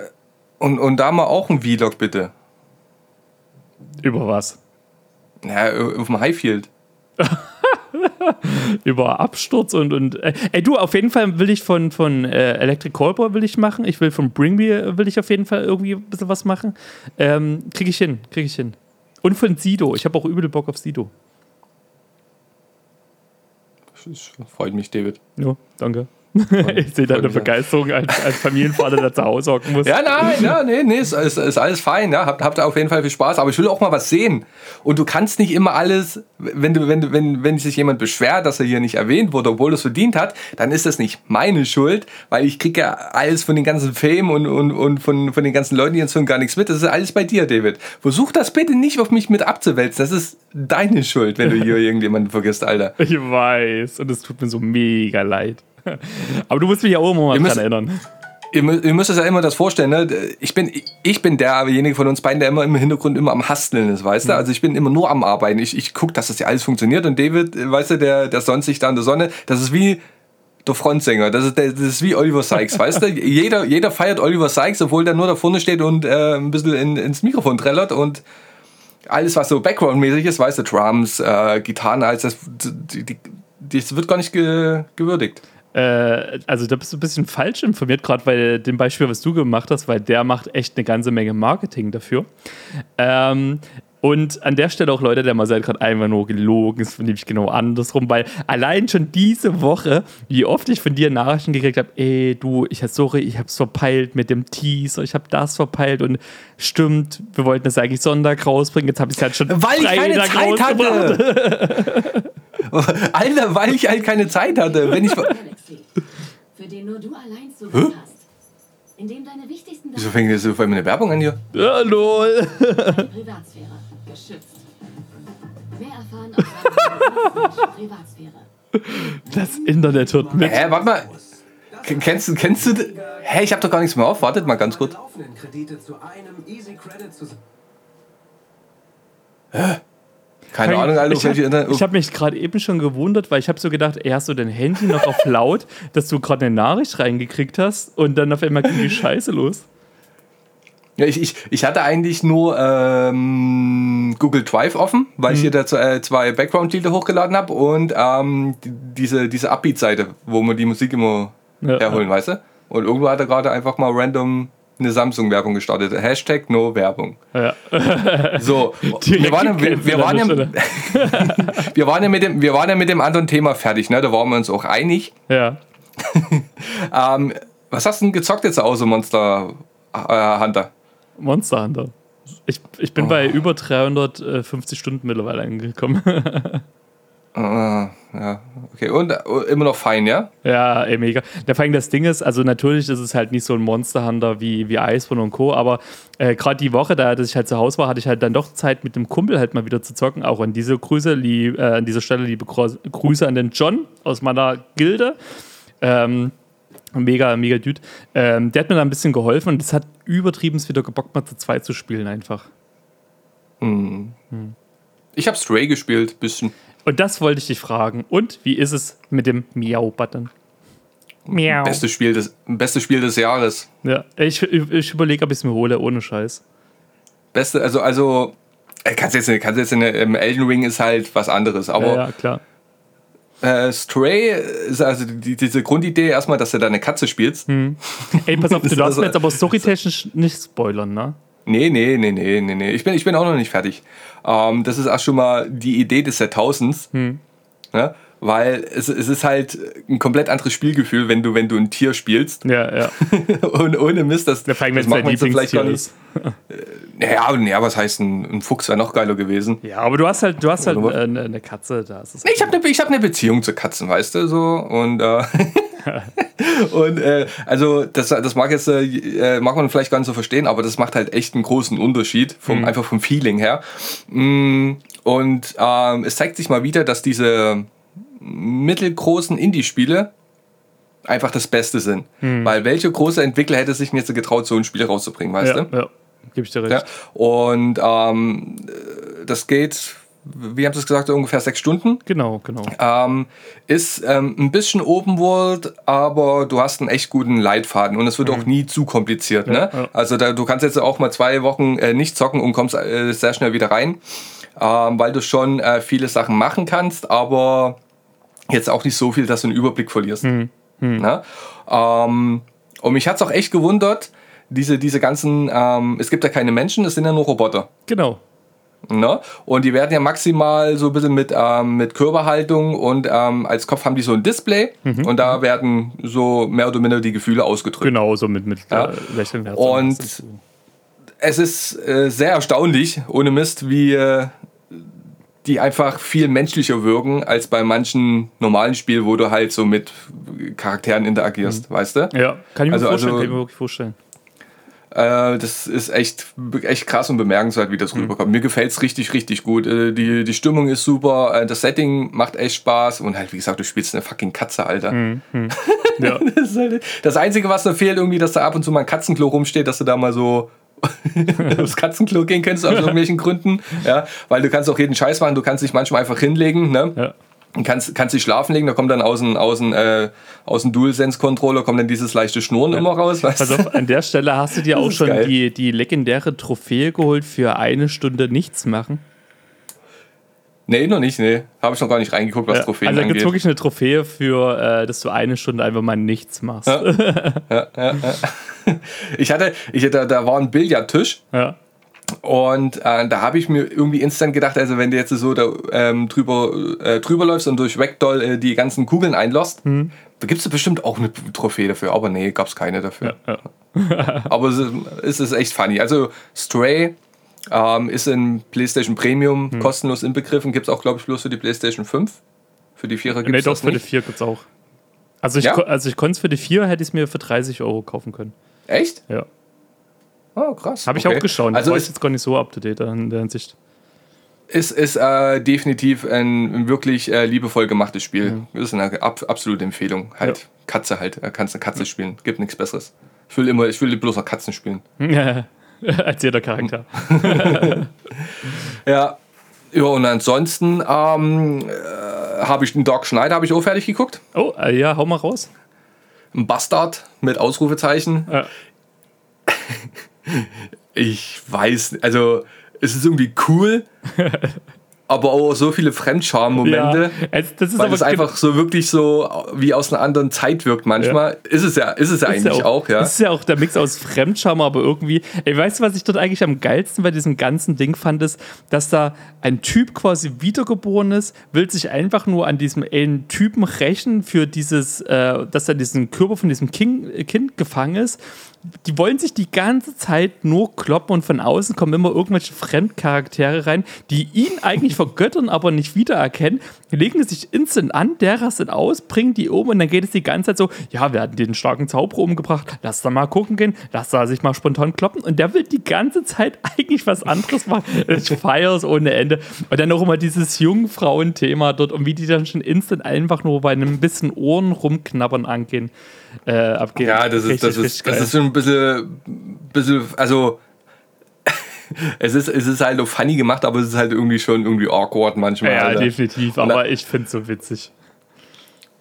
und, und da mal auch ein Vlog, bitte. Über was? Ja, auf dem Highfield. Über Absturz und. und äh, ey, du, auf jeden Fall will ich von, von äh, Electric Callboy will ich machen. Ich will von Bring Me will ich auf jeden Fall irgendwie ein bisschen was machen. Ähm, krieg ich hin, krieg ich hin. Und von Sido. Ich habe auch übel Bock auf Sido. Freut mich, David. Ja, danke. ich sehe mich auch. Begeisterung als, als Familienvater, der zu Hause hocken muss. Ja, nein, ja, nee, nee, ist, ist, ist alles fein, ja. Habt, habt auf jeden Fall viel Spaß, aber ich will auch mal was sehen. Und du kannst nicht immer alles, wenn du, wenn wenn, wenn sich jemand beschwert, dass er hier nicht erwähnt wurde, obwohl er es verdient hat, dann ist das nicht meine Schuld, weil ich kriege ja alles von den ganzen Fame und, und, und von, von den ganzen Leuten, die jetzt hören, gar nichts mit. Das ist alles bei dir, David. Versuch das bitte nicht auf mich mit abzuwälzen. Das ist deine Schuld, wenn du hier irgendjemanden vergisst, Alter. Ich weiß. Und es tut mir so mega leid. Aber du musst mich ja auch immer Wir dran erinnern. Ihr, ihr müsst euch ja immer das vorstellen, ne? Ich bin, ich bin derjenige von uns beiden, der immer im Hintergrund immer am Hasteln ist, weißt du? Also ich bin immer nur am Arbeiten. Ich, ich gucke, dass das ja alles funktioniert. Und David, weißt du, der, der sonst sich da in der Sonne, das ist wie der Frontsänger. Das ist, das ist wie Oliver Sykes, weißt du? Jeder, jeder feiert Oliver Sykes, obwohl der nur da vorne steht und äh, ein bisschen in, ins Mikrofon trällert und alles, was so Background-mäßig ist, weißt du, Drums, äh, Gitarren, alles, das, die, die, das wird gar nicht ge, gewürdigt. Äh, also da bist du ein bisschen falsch informiert, gerade bei dem Beispiel, was du gemacht hast, weil der macht echt eine ganze Menge Marketing dafür. Ähm, und an der Stelle auch Leute, der mal seid gerade einfach nur gelogen, ist nämlich genau andersrum, weil allein schon diese Woche, wie oft ich von dir Nachrichten gekriegt habe, ey du, ich sorry, ich hab's verpeilt mit dem Teaser, ich habe das verpeilt und stimmt, wir wollten das eigentlich Sonntag rausbringen, jetzt habe ich es halt schon Weil ich keine Freitag Zeit hatte. Alter, weil ich halt keine Zeit hatte. Wenn ich, für den nur du allein Zugang hast. In dem deine wichtigsten wieso fängt jetzt auf einmal eine Werbung an hier? Ja, lol. Privatsphäre geschützt. Mehr erfahren auf Privatsphäre. Das Internet hört mit. Hä, warte mal. K- Kennst du, kennst du. Hä, ich hab doch gar nichts mehr auf. Wartet mal ganz kurz. laufenden Keine Ahnung, Alter, ich habe hab mich gerade eben schon gewundert, weil ich habe so gedacht, ey, hast du dein Handy noch auf laut, dass du gerade eine Nachricht reingekriegt hast und dann auf einmal ging die Scheiße los. Ja, ich, ich, ich hatte eigentlich nur ähm, Google Drive offen, weil ich hier da z- äh, zwei Background-Lieder hochgeladen habe und ähm, die, diese, diese Upbeat-Seite, wo man die Musik immer Ja. herholen, weißt du? Und irgendwo hat er gerade einfach mal random eine Samsung-Werbung gestartet. Hashtag No Werbung. Ja. So, wir waren, ja- wir, waren ja, wir, waren ja mit dem, wir waren ja mit dem anderen Thema fertig, ne? da waren wir uns auch einig. Ja. Ähm, was hast du denn gezockt jetzt außer Monster äh, Hunter? Monster Hunter. Ich, ich bin bei über 350 Stunden mittlerweile angekommen. Ah, ja, okay. Und äh, immer noch fein, ja? ja, ey, mega. Der vor allem das Ding ist, also natürlich ist es halt nicht so ein Monster Hunter wie, wie Iceborne und Co., aber äh, gerade die Woche, da dass ich halt zu Hause war, hatte ich halt dann doch Zeit mit dem Kumpel halt mal wieder zu zocken. Auch an diese Grüße, lieb, äh, an dieser Stelle liebe Grüße an den John aus meiner Gilde. Ähm, mega, mega Dude. Ähm, der hat mir da ein bisschen geholfen und es hat übertrieben wieder gebockt, mal zu zweit zu spielen einfach. Ich habe Stray gespielt, bisschen. Und das wollte ich dich fragen. Und wie ist es mit dem Miau-Button? Miau. Bestes Spiel des, bestes Spiel des Jahres. Ja, ich, ich überlege, ob ich es mir hole, ohne Scheiß. Beste, also, also, äh, kannst jetzt, nicht- kannst jetzt in ähm, Elden Ring ist halt was anderes, Ja, aber ja, klar. äh, Stray ist also die, diese Grundidee erstmal, dass du da eine Katze spielst. Ey, pass auf, du darfst mir jetzt aber storytechnisch nicht spoilern, ne? Nee, nee, nee, nee, nee, nee. Ich bin, ich bin auch noch nicht fertig. Ähm, das ist auch schon mal die Idee des Jahrtausends. Hm. Ne? Weil es, es ist halt ein komplett anderes Spielgefühl, wenn du, wenn du ein Tier spielst. Ja, ja. Und ohne Mist, das, wenn das dein man so vielleicht gar nicht. ist. Ja, ja, was heißt ein, ein Fuchs wäre noch geiler gewesen. Ja, aber du hast halt, du hast halt äh, eine, eine Katze, da ist es. Ich habe eine hab ne Beziehung zu Katzen, weißt du, so. Und, äh, und äh, also, das, das mag jetzt, äh, mag man vielleicht gar nicht so verstehen, aber das macht halt echt einen großen Unterschied, vom, einfach vom Feeling her. Mm, Und ähm, es zeigt sich mal wieder, dass diese mittelgroßen Indie-Spiele einfach das Beste sind. Weil welche große Entwickler hätte sich jetzt getraut, so ein Spiel rauszubringen, weißt ja, du? ja, gebe ich dir recht. Ja. Und ähm, das geht, wie haben Sie es gesagt, ungefähr sechs Stunden. Genau, genau. Ähm, ist ähm, ein bisschen Open World, aber du hast einen echt guten Leitfaden und es wird auch nie zu kompliziert. Ne? ja. Also da, du kannst jetzt auch mal zwei Wochen äh, nicht zocken und kommst äh, sehr schnell wieder rein, ähm, weil du schon äh, viele Sachen machen kannst, aber jetzt auch nicht so viel, dass du einen Überblick verlierst. Ne? Ähm, und mich hat es auch echt gewundert, diese, diese ganzen, ähm, es gibt ja keine Menschen, es sind ja nur Roboter. Genau. Ne? Und die werden ja maximal so ein bisschen mit, ähm, mit Körperhaltung und ähm, als Kopf haben die so ein Display und da werden so mehr oder minder die Gefühle ausgedrückt. Genau, so mit, mit Ja. äh, Lächeln. Herz Und- so. Es ist äh, sehr erstaunlich, ohne Mist, wie äh, die einfach viel menschlicher wirken als bei manchen normalen Spielen, wo du halt so mit Charakteren interagierst, weißt du? Ja, kann ich mir Also- vorstellen, also- kann ich mir wirklich vorstellen. Äh, das ist echt, echt krass und bemerkenswert, wie das rüberkommt. Mir gefällt es richtig, richtig gut. Äh, die, die Stimmung ist super, äh, das Setting macht echt Spaß und halt, wie gesagt, du spielst eine fucking Katze, Alter. Ja. Das, halt das Einzige, was da fehlt, irgendwie, dass da ab und zu mal ein Katzenklo rumsteht, dass du da mal so aufs Katzenklo gehen könntest, aus irgendwelchen Gründen. Ja, weil du kannst auch jeden Scheiß machen, du kannst dich manchmal einfach hinlegen, ne? ja. Kannst, kannst dich schlafen legen, da kommt dann aus dem, aus dem, äh, aus dem DualSense-Controller kommt dann dieses leichte Schnurren immer raus. Weißt auf, an der Stelle hast du dir auch schon geil. die, die legendäre Trophäe geholt für eine Stunde nichts machen. Nee, noch nicht, nee. Habe ich noch gar nicht reingeguckt, was Ja, Trophäen also da gibt es wirklich eine Trophäe für, äh, dass du eine Stunde einfach mal nichts machst. Ja. Ich hatte, ich hatte, da war ein Billardtisch und äh, da habe ich mir irgendwie instant gedacht, also wenn du jetzt so da, ähm, drüber, äh, drüber läufst und durch Ragdoll äh, die ganzen Kugeln einlost, Mhm. da gibt es bestimmt auch eine Trophäe dafür, aber nee, gab es keine dafür. Ja, aber es ist, es ist echt funny. Also Stray ähm, ist in PlayStation Premium Mhm. kostenlos inbegriffen, gibt es auch, glaube ich, bloß für die PlayStation 5. Für die Vierer gibt Nee, es doch, das für die nicht. 4 gibt es auch. Also ich, Ja? also ich konnte es für die 4, hätte ich es mir für 30 Euro kaufen können. Echt? Ja. Oh, krass. Habe ich Okay. auch geschaut. Also ist, jetzt gar nicht so up to date in der Hinsicht. ist, ist äh, definitiv ein, ein wirklich äh, liebevoll gemachtes Spiel. Das ist eine ab, absolute Empfehlung. Halt Ja. Katze halt. Äh, Kannst eine Katze spielen. Gibt nichts Besseres. Ich will immer, ich will bloß noch Katzen spielen. Als jeder Charakter. Ja. Ja, und ansonsten ähm, äh, habe ich den Doc Schneider habe ich auch fertig geguckt. Oh, äh, ja, hau mal raus. Ein Bastard mit Ausrufezeichen. Ja. ich weiß, also es ist irgendwie cool, aber auch so viele Fremdscham-Momente. Ja, es- das ist weil aber es einfach so wirklich so wie aus einer anderen Zeit wirkt manchmal. Ist es ja, ist es ja Ist eigentlich auch, ja. Ist ja auch der Mix aus Fremdscham, aber irgendwie. Ey, weißt du, was ich dort eigentlich am geilsten bei diesem ganzen Ding fand, ist, dass da ein Typ quasi wiedergeboren ist, will sich einfach nur an diesem einen Typen rächen für dieses, äh, dass er diesen Körper von diesem King, äh, Kind gefangen ist. Die wollen sich die ganze Zeit nur kloppen und von außen kommen immer irgendwelche Fremdcharaktere rein, die ihn eigentlich vergöttern, aber nicht wiedererkennen, legen sich instant an, der rastet aus, bringen die um und dann geht es die ganze Zeit so, ja, wir hatten den starken Zauberer umgebracht, lass da mal gucken gehen, lass da sich mal spontan kloppen und der will die ganze Zeit eigentlich was anderes machen. Ich feiere es ohne Ende. Und dann auch immer dieses Jungfrauen-Thema dort und wie die dann schon instant einfach nur bei einem bisschen Ohren rumknabbern angehen, äh, abgehen. Ja, das ist, das ist, das ist schon ein bisschen, bisschen also es ist, es ist halt auch funny gemacht, aber es ist halt irgendwie schon irgendwie awkward manchmal. ja, Alter. definitiv, aber ich finde es so witzig.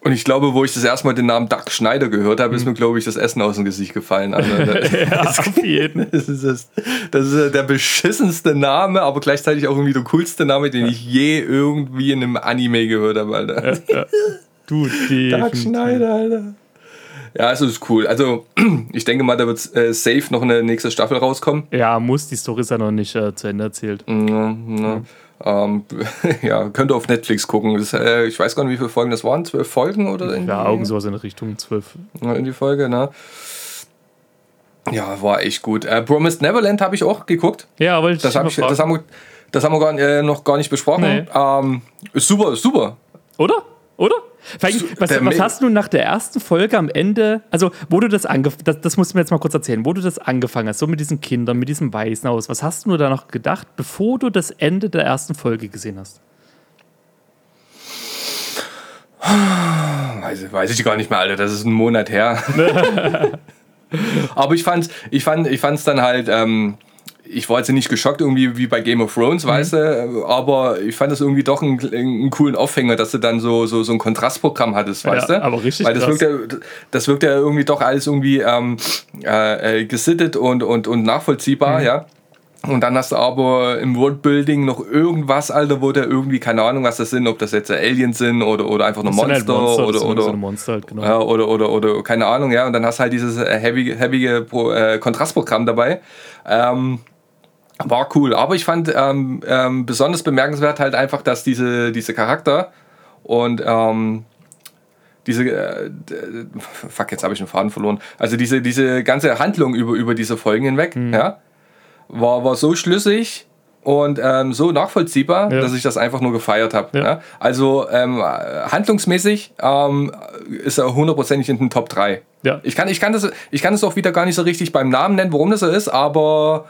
Und ich glaube, wo ich das erste Mal den Namen Doug Schneider gehört habe, ist mir, glaube ich, das Essen aus dem Gesicht gefallen. Alter. Ja, auf jeden. Das ist, das, das ist der beschissenste Name, aber gleichzeitig auch irgendwie der coolste Name, den ich je irgendwie in einem Anime gehört habe, Alter. Du, Doug definitiv. Schneider, Alter. Ja, also ist cool. Also, ich denke mal, da wird äh, safe noch eine nächste Staffel rauskommen. Ja, muss, die Story ist ja noch nicht äh, zu Ende erzählt. Ja, ja. Ähm, ja, könnt ihr auf Netflix gucken. Das, äh, ich weiß gar nicht, wie viele Folgen das waren. Zwölf Folgen oder in, Ja, Augen sowas in Richtung 12. in die Folge, ne? Ja, war echt gut. Äh, Promised Neverland habe ich auch geguckt. Ja, aber Das, hab ich, das haben wir, das haben wir gar, äh, noch gar nicht besprochen. Nee. Ähm, ist super, ist super. Oder? Oder? Allem, Was, was hast du nach der ersten Folge am Ende, also wo du das angefangen, das, das musst du mir jetzt mal kurz erzählen, wo du das angefangen hast, so mit diesen Kindern, mit diesem Waisenhaus, was hast du da noch gedacht, bevor du das Ende der ersten Folge gesehen hast? Weiß, weiß ich gar nicht mehr, Alter. Das ist ein Monat her. Aber ich fand's, ich fand, ich fand's dann halt, ähm, ich war jetzt nicht geschockt irgendwie wie bei Game of Thrones, Mhm. weißt du, aber ich fand das irgendwie doch einen, einen coolen Aufhänger, dass du dann so, so, so ein Kontrastprogramm hattest, weißt du? aber richtig Weil das krass. wirkt, ja, das wirkt ja irgendwie doch alles irgendwie ähm, äh, äh, gesittet und, und, und Mhm. nachvollziehbar, ja. Und dann hast du aber im Worldbuilding noch irgendwas, Alter, wo der irgendwie, keine Ahnung, was das sind, ob das jetzt Aliens sind oder, oder einfach nur Monster, halt Monster, oder, oder, so Monster halt, genau. ja, oder, oder, oder keine Ahnung, ja. Und dann hast du halt dieses äh, heavy, heavy Pro, äh, Kontrastprogramm dabei. Ähm, war cool. Aber ich fand ähm, ähm, besonders bemerkenswert halt einfach, dass diese, diese Charakter und ähm, diese, äh, fuck, jetzt habe ich den Faden verloren. Also diese, diese ganze Handlung über, über diese Folgen hinweg, Mhm. ja, war, war so schlüssig und ähm, so nachvollziehbar, Ja. dass ich das einfach nur gefeiert habe. Ja. Ja. Also ähm, handlungsmäßig ähm, ist er hundertprozentig in den Top 3. Ja. Ich kann, ich, kann das, ich kann das auch wieder gar nicht so richtig beim Namen nennen, warum das so ist, aber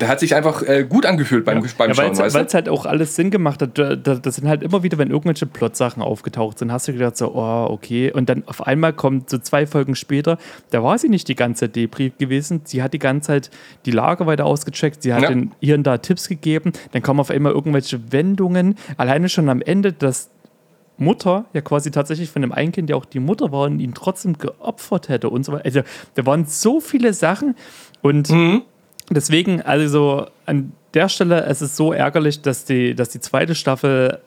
der hat sich einfach äh, gut angefühlt beim, beim ja, Schauen, weil es halt auch alles Sinn gemacht hat. Da- da- Das sind halt immer wieder, wenn irgendwelche Plotsachen aufgetaucht sind, hast du gedacht so, oh, okay. Und dann auf einmal kommt so zwei Folgen später, da war sie nicht die ganze Zeit Debrief gewesen. Sie hat die ganze Zeit die Lage weiter ausgecheckt. Sie hat Ja. den, hier und da Tipps gegeben. Dann kommen auf einmal irgendwelche Wendungen. Alleine schon am Ende, dass Mutter ja quasi tatsächlich von dem einen Kind ja auch die Mutter war und ihn trotzdem geopfert hätte und so weiter. Also da waren so viele Sachen und deswegen, also an der Stelle, es ist so ärgerlich, dass die, dass die zweite Staffel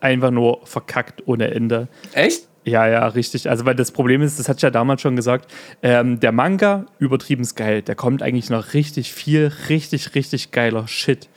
einfach nur verkackt ohne Ende. Echt? Ja, ja, richtig. Also, weil das Problem ist, das hatte ich ja damals schon gesagt, ähm, der Manga, übertrieben geil. Der kommt eigentlich noch richtig viel, richtig, richtig geiler Shit.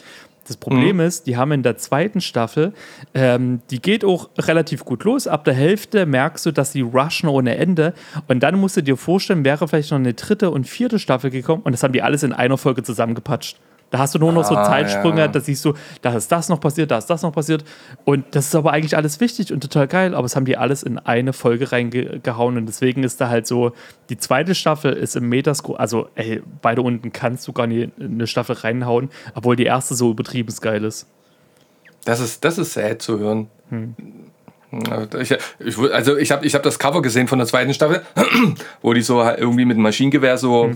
Das Problem ist, die haben in der zweiten Staffel, ähm, die geht auch relativ gut los. Ab der Hälfte merkst du, dass die rushen ohne Ende. Und dann musst du dir vorstellen, wäre vielleicht noch eine dritte und vierte Staffel gekommen. Und das haben die alles in einer Folge zusammengepatscht. Da hast du nur noch so Ah, Zeitsprünge, ja. da siehst du, da ist das noch passiert, da ist das noch passiert. Und das ist aber eigentlich alles wichtig und total geil, aber es haben die alles in eine Folge reingehauen und deswegen ist da halt so, die zweite Staffel ist im Metascore, also ey, beide unten kannst du gar nicht eine Staffel reinhauen, obwohl die erste so übertrieben geil ist. Das ist, das ist sad zu hören. Ja, Ich, ich, also ich habe ich hab das Cover gesehen von der zweiten Staffel, wo die so irgendwie mit dem Maschinengewehr so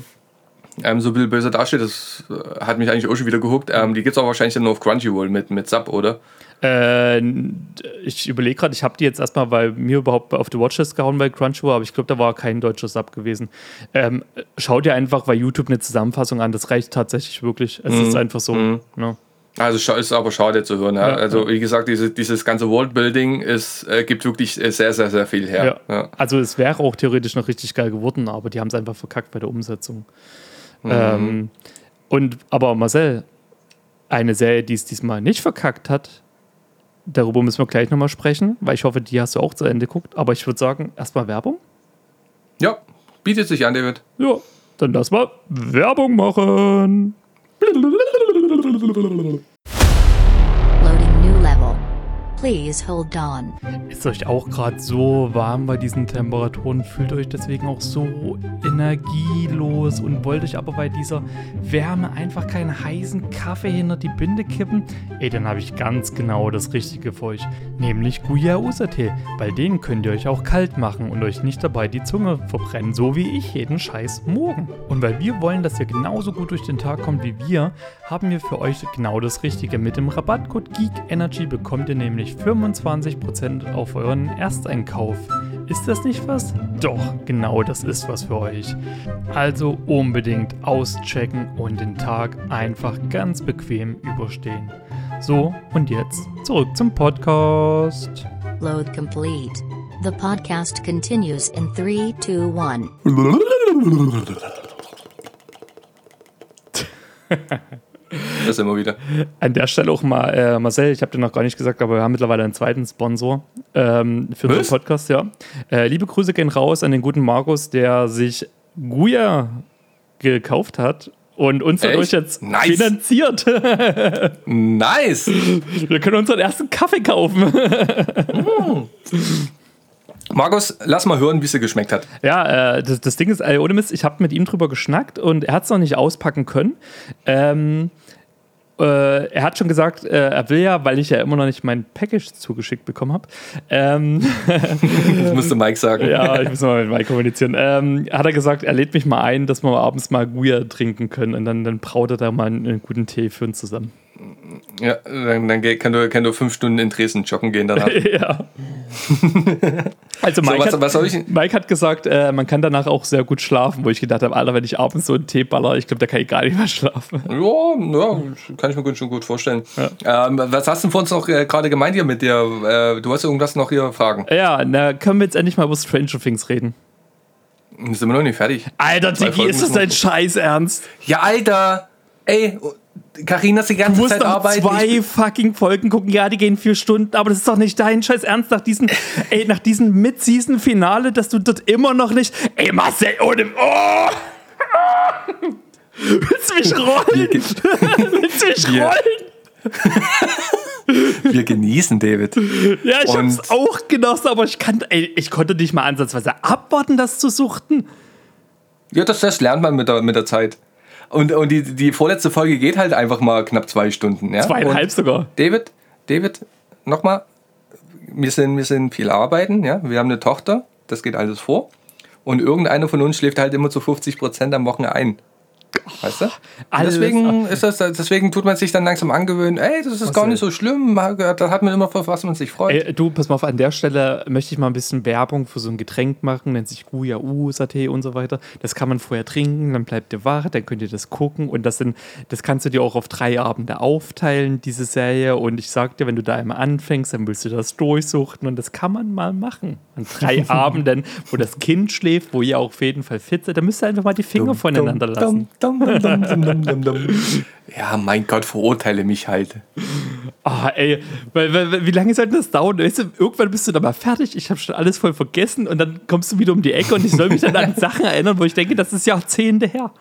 ähm, so ein bisschen böse dasteht, das äh, hat mich eigentlich auch schon wieder gehuckt. Ähm, die gibt es auch wahrscheinlich dann nur auf Crunchyroll mit, mit Sub, oder? Äh, ich überlege gerade, ich habe die jetzt erstmal bei mir überhaupt auf die Watchlist gehauen bei Crunchyroll, aber ich glaube, da war kein deutscher Sub gewesen. Ähm, schau dir einfach bei YouTube eine Zusammenfassung an, das reicht tatsächlich wirklich. Es ist einfach so. Ne? Also ist aber schade zu hören. Ja? Ja, also wie gesagt, diese, dieses ganze Worldbuilding ist, äh, gibt wirklich äh, sehr, sehr, sehr viel her. Ja. Also es wäre auch theoretisch noch richtig geil geworden, aber die haben es einfach verkackt bei der Umsetzung. Mhm. Ähm, und aber Marcel, eine Serie, die es diesmal nicht verkackt hat, darüber müssen wir gleich nochmal sprechen, weil ich hoffe, die hast du auch zu Ende geguckt. Aber ich würde sagen, erstmal Werbung. ja, bietet sich an, David. Ja, dann lass mal Werbung machen. Please hold on. Ist euch auch gerade so warm bei diesen Temperaturen? Fühlt euch deswegen auch so energielos und wollt euch aber bei dieser Wärme einfach keinen heißen Kaffee hinter die Binde kippen? Ey, dann habe ich ganz genau das Richtige für euch. Nämlich Guya-Usa-Tee. Bei denen könnt ihr euch auch kalt machen und euch nicht dabei die Zunge verbrennen, so wie ich jeden Scheiß morgen. Und weil wir wollen, dass ihr genauso gut durch den Tag kommt wie wir, haben wir für euch genau das Richtige. Mit dem Rabattcode Geek Energy bekommt ihr nämlich 25% auf euren Ersteinkauf. Ist das nicht was? Doch, genau das ist was für euch. Also unbedingt auschecken und den Tag einfach ganz bequem überstehen. So, und jetzt zurück zum Podcast. Load complete. The podcast continues in 3, 2, 1. Das immer wieder. An der Stelle auch mal, äh, Marcel, ich habe dir noch gar nicht gesagt, aber wir haben mittlerweile einen zweiten Sponsor ähm, für Was? unseren Podcast, ja. Äh, liebe Grüße gehen raus an den guten Markus, der sich Guya gekauft hat und uns dadurch Echt? jetzt Nice. finanziert. Nice! wir können unseren ersten Kaffee kaufen. Markus, lass mal hören, wie es dir geschmeckt hat. Ja, äh, das, das Ding ist, äh, ohne Mist, ich habe mit ihm drüber geschnackt und er hat es noch nicht auspacken können. Ähm, äh, er hat schon gesagt, äh, er will ja, weil ich ja immer noch nicht mein Package zugeschickt bekommen habe. Ähm, Das müsste Mike sagen. ja, ich muss mal mit Mike kommunizieren. Ähm, hat er gesagt, er lädt mich mal ein, dass wir abends mal Guya trinken können und dann, dann braut er da mal einen, einen guten Tee für uns zusammen. Ja, dann, dann kann, du, kann du fünf Stunden in Dresden joggen gehen danach. ja. Also Mike, was- hat, was ich- Mike hat gesagt, äh, man kann danach auch sehr gut schlafen, wo ich gedacht habe, Alter, wenn ich abends so einen Tee baller, ich glaube, da kann ich gar nicht mehr schlafen. Ja, ja, kann ich mir gut, schon gut vorstellen. Ähm, was hast du vor uns noch äh, gerade gemeint hier mit dir? Äh, du hast irgendwas noch hier fragen. Ja, na, können wir jetzt endlich mal über Stranger Things reden? Sind wir noch nicht fertig? Alter, Folgen ist das dein Scheiß ernst? Ja, Alter! Ey, Karina ist die ganze Du musst Zeit arbeiten. zwei Ich- fucking Folgen gucken. Ja, die gehen vier Stunden, aber das ist doch nicht dein Scheiß Ernst nach diesem, ey, nach diesem Mid-Season-Finale, dass du dort immer noch nicht. Ey, Marcel, ohne. Oh! Willst du mich rollen? Willst du mich rollen? Wir genießen, David. Ja, ich hab's Und- auch genossen, aber ich, kann, ey, ich konnte nicht mal ansatzweise abwarten, das zu suchten. Ja, das, das lernt man mit der, mit der Zeit. Und, und die, die vorletzte Folge geht halt einfach mal knapp zwei Stunden. Ja? Zweieinhalb Und sogar. David, David, nochmal. Wir sind, wir sind viel arbeiten, ja. Wir haben eine Tochter, das geht alles vor. Und irgendeiner von uns schläft halt immer zu 50 Prozent am Wochenende ein. Weißt du? Und Alles deswegen, ist das, deswegen tut man sich dann langsam angewöhnen, ey, das ist gar nicht so schlimm. Da hat man immer, auf was man sich freut. Ey, du, pass mal auf, an der Stelle möchte ich mal ein bisschen Werbung für so ein Getränk machen, nennt sich Guya Usa-Tee und so weiter. Das kann man vorher trinken, dann bleibt ihr wach, dann könnt ihr das gucken und das, sind, das kannst du dir auch auf drei Abende aufteilen, diese Serie. Und ich sag dir, wenn du da einmal anfängst, dann willst du das durchsuchten und das kann man mal machen. An drei Abenden, wo das Kind schläft, wo ihr auch auf jeden Fall fit seid, da müsst ihr einfach mal die Finger voneinander lassen. Dum, Ja, mein Gott, verurteile mich halt. Ah, ey, weil, weil, wie lange soll das dauern? Weißt du, irgendwann bist du dann mal fertig, ich habe schon alles voll vergessen und dann kommst du wieder um die Ecke und ich soll mich dann an Sachen erinnern, wo ich denke, das ist Jahrzehnte her.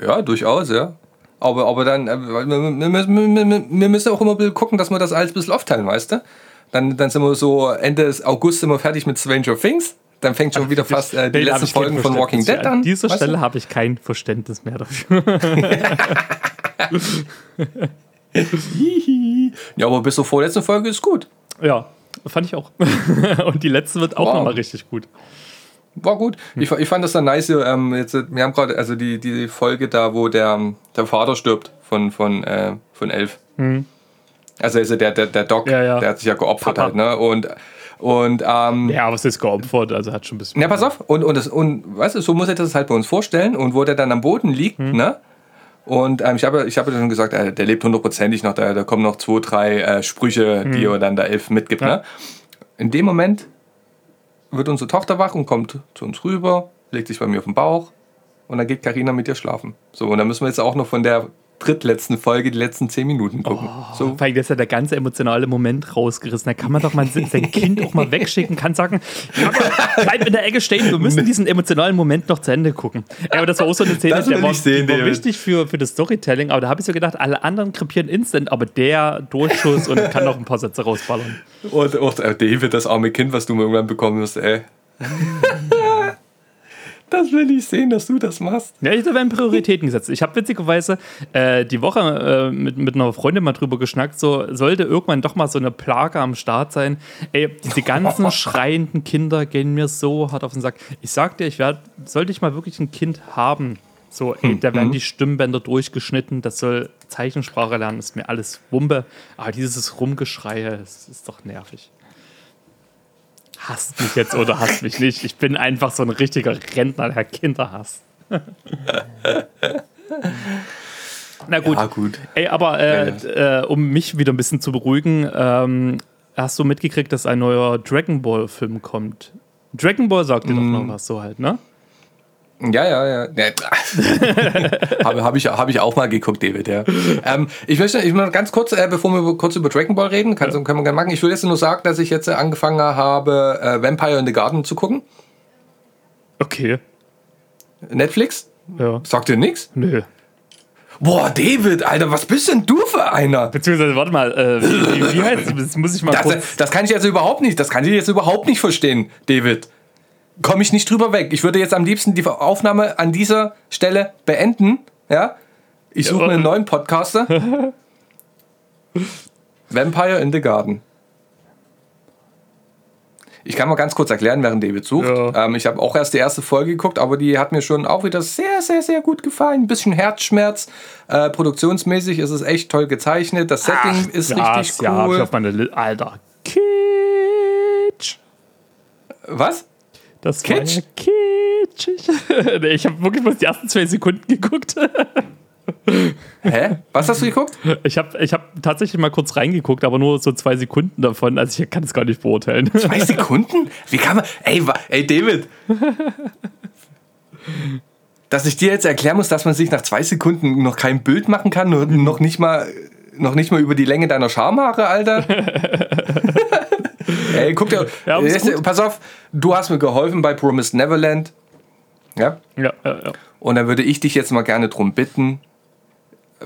Ja, durchaus, ja. Aber, aber dann, äh, wir, wir, wir, müssen auch immer ein bisschen gucken, dass wir das alles ein bisschen aufteilen, weißt du? Dann, dann sind wir so Ende August sind wir fertig mit Stranger Things. Dann fängt schon wieder fast äh, die Nee, letzten Folgen von Walking Dead an. An dieser weißt? Stelle habe ich kein Verständnis mehr dafür. Ja, aber bis zur vorletzten Folge ist gut. ja, fand ich auch. und die letzte wird auch Wow. nochmal richtig gut. war gut. Ich, ich fand das dann nice. Ähm, jetzt, wir haben gerade also die, die Folge da, wo der, der Vater stirbt von, von, äh, von Elf. Also, also der, der, der Doc. Ja, ja. der hat sich ja geopfert Papa. halt, ne? Und, und ähm, Ja, was ist geopfert? Also hat schon ein bisschen. Na, pass auf. Und, und, das, und weißt du, so muss er das halt bei uns vorstellen. Und wo der dann am Boden liegt, Hm. ne? Und ähm, ich habe ich hab ja schon gesagt, äh, der lebt hundertprozentig noch, da, da kommen noch zwei, drei äh, Sprüche, die er dann da elf mitgibt. Hm. Ja. Ne? In dem Moment wird unsere Tochter wach und kommt zu uns rüber, legt sich bei mir auf den Bauch und dann geht Karina mit ihr schlafen. So, und dann müssen wir jetzt auch noch von der drittletzten Folge die letzten zehn Minuten gucken. so, Vor allem, das ist ja der ganze emotionale Moment rausgerissen. Da kann man doch mal sein Kind auch mal wegschicken, kann sagen, "Ja, bleib in der Ecke stehen, wir müssen diesen emotionalen Moment noch zu Ende gucken. Ja, aber das war auch so eine Szene, Das der war, sehen, die war wichtig für, für das Storytelling, aber da habe ich so gedacht, alle anderen krepieren instant, aber der Durchschuss und kann noch ein paar Sätze rausballern. und auch äh, David, das arme Kind, was du mal irgendwann bekommen wirst, ey. Das will ich sehen, dass du das machst. Ja, da werden Prioritäten gesetzt. Ich habe witzigerweise äh, die Woche äh, mit, mit einer Freundin mal drüber geschnackt, so sollte irgendwann doch mal so eine Plage am Start sein. Ey, diese ganzen schreienden Kinder gehen mir so hart auf den Sack. Ich sag dir, ich werd, sollte ich mal wirklich ein Kind haben, so, ey, da werden die Stimmbänder durchgeschnitten, das soll Zeichensprache lernen, ist mir alles Wumpe. Aber dieses Rumgeschreie, das ist doch nervig. Hasst mich jetzt oder hasst mich nicht. Ich bin einfach so ein richtiger Rentner, der Kinder hasst. Na gut. Ja, gut. Ey, aber äh, äh, um mich wieder ein bisschen zu beruhigen, ähm, hast du mitgekriegt, dass ein neuer Dragon Ball Film kommt? Dragon Ball sagt dir doch noch was so halt, ne? Ja, ja, ja. ja. habe hab ich, hab ich auch mal geguckt, David, ja. Ähm, ich möchte ich möchte ganz kurz, äh, bevor wir kurz über Dragon Ball reden, kann, können wir gerne machen. Ich will jetzt nur sagen, dass ich jetzt äh, angefangen habe, äh, Vampire in the Garden zu gucken. Okay. Netflix. Ja. Sagt dir nichts? Nö. Boah, David, Alter, was bist denn du für einer? Beziehungsweise, warte mal, äh, wie, wie, wie heißt das? muss ich mal Das, kurz. das kann ich jetzt überhaupt nicht, das kann ich jetzt überhaupt nicht verstehen, David. Komme ich nicht drüber weg. Ich würde jetzt am liebsten die Aufnahme an dieser Stelle beenden. Ja? Ich suche mir einen neuen Podcaster. Vampire in the Garden. Ich kann mal ganz kurz erklären, während David sucht. Ja. Ähm, ich habe auch erst die erste Folge geguckt, aber die hat mir schon auch wieder sehr, sehr, sehr gut gefallen. Ein bisschen Herzschmerz. Äh, produktionsmäßig ist es echt toll gezeichnet. Das Setting ist ja, richtig Ja, hab ich cool. auf meine Li Alter. Kitsch. Was? Das war Kitsch? ja kitschig. nee, ich habe wirklich bloß die ersten zwei Sekunden geguckt. Hä? Was hast du geguckt? Ich habe ich hab tatsächlich mal kurz reingeguckt, aber nur so zwei Sekunden davon. Also ich kann es gar nicht beurteilen. Zwei Sekunden? Wie kann man. Ey, ey David! Dass ich dir jetzt erklären muss, dass man sich nach zwei Sekunden noch kein Bild machen kann, nur, noch, nicht mal, noch nicht mal über die Länge deiner Schamhaare, Alter. ey, guck dir. Ja, pass auf, du hast mir geholfen bei Promised Neverland. Ja? ja, ja, ja. Und dann würde ich dich jetzt mal gerne drum bitten.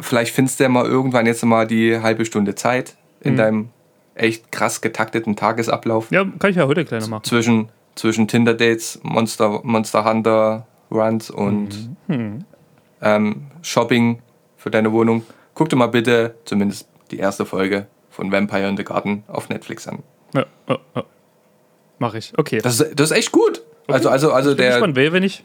Vielleicht findest du ja mal irgendwann jetzt mal die halbe Stunde Zeit in Mhm. deinem echt krass getakteten Tagesablauf ja, kann ich ja heute gleich noch machen. zwischen, zwischen Tinder-Dates, Monster, Monster Hunter Runs und Mhm. ähm, Shopping für deine Wohnung. Guck dir mal bitte zumindest die erste Folge von Vampire in the Garden auf Netflix an. Ja, ja, ja. Mach ich. Okay. Das ist, das ist echt gut. Also, also, also Bin der. gespannt, wer, wenn ich.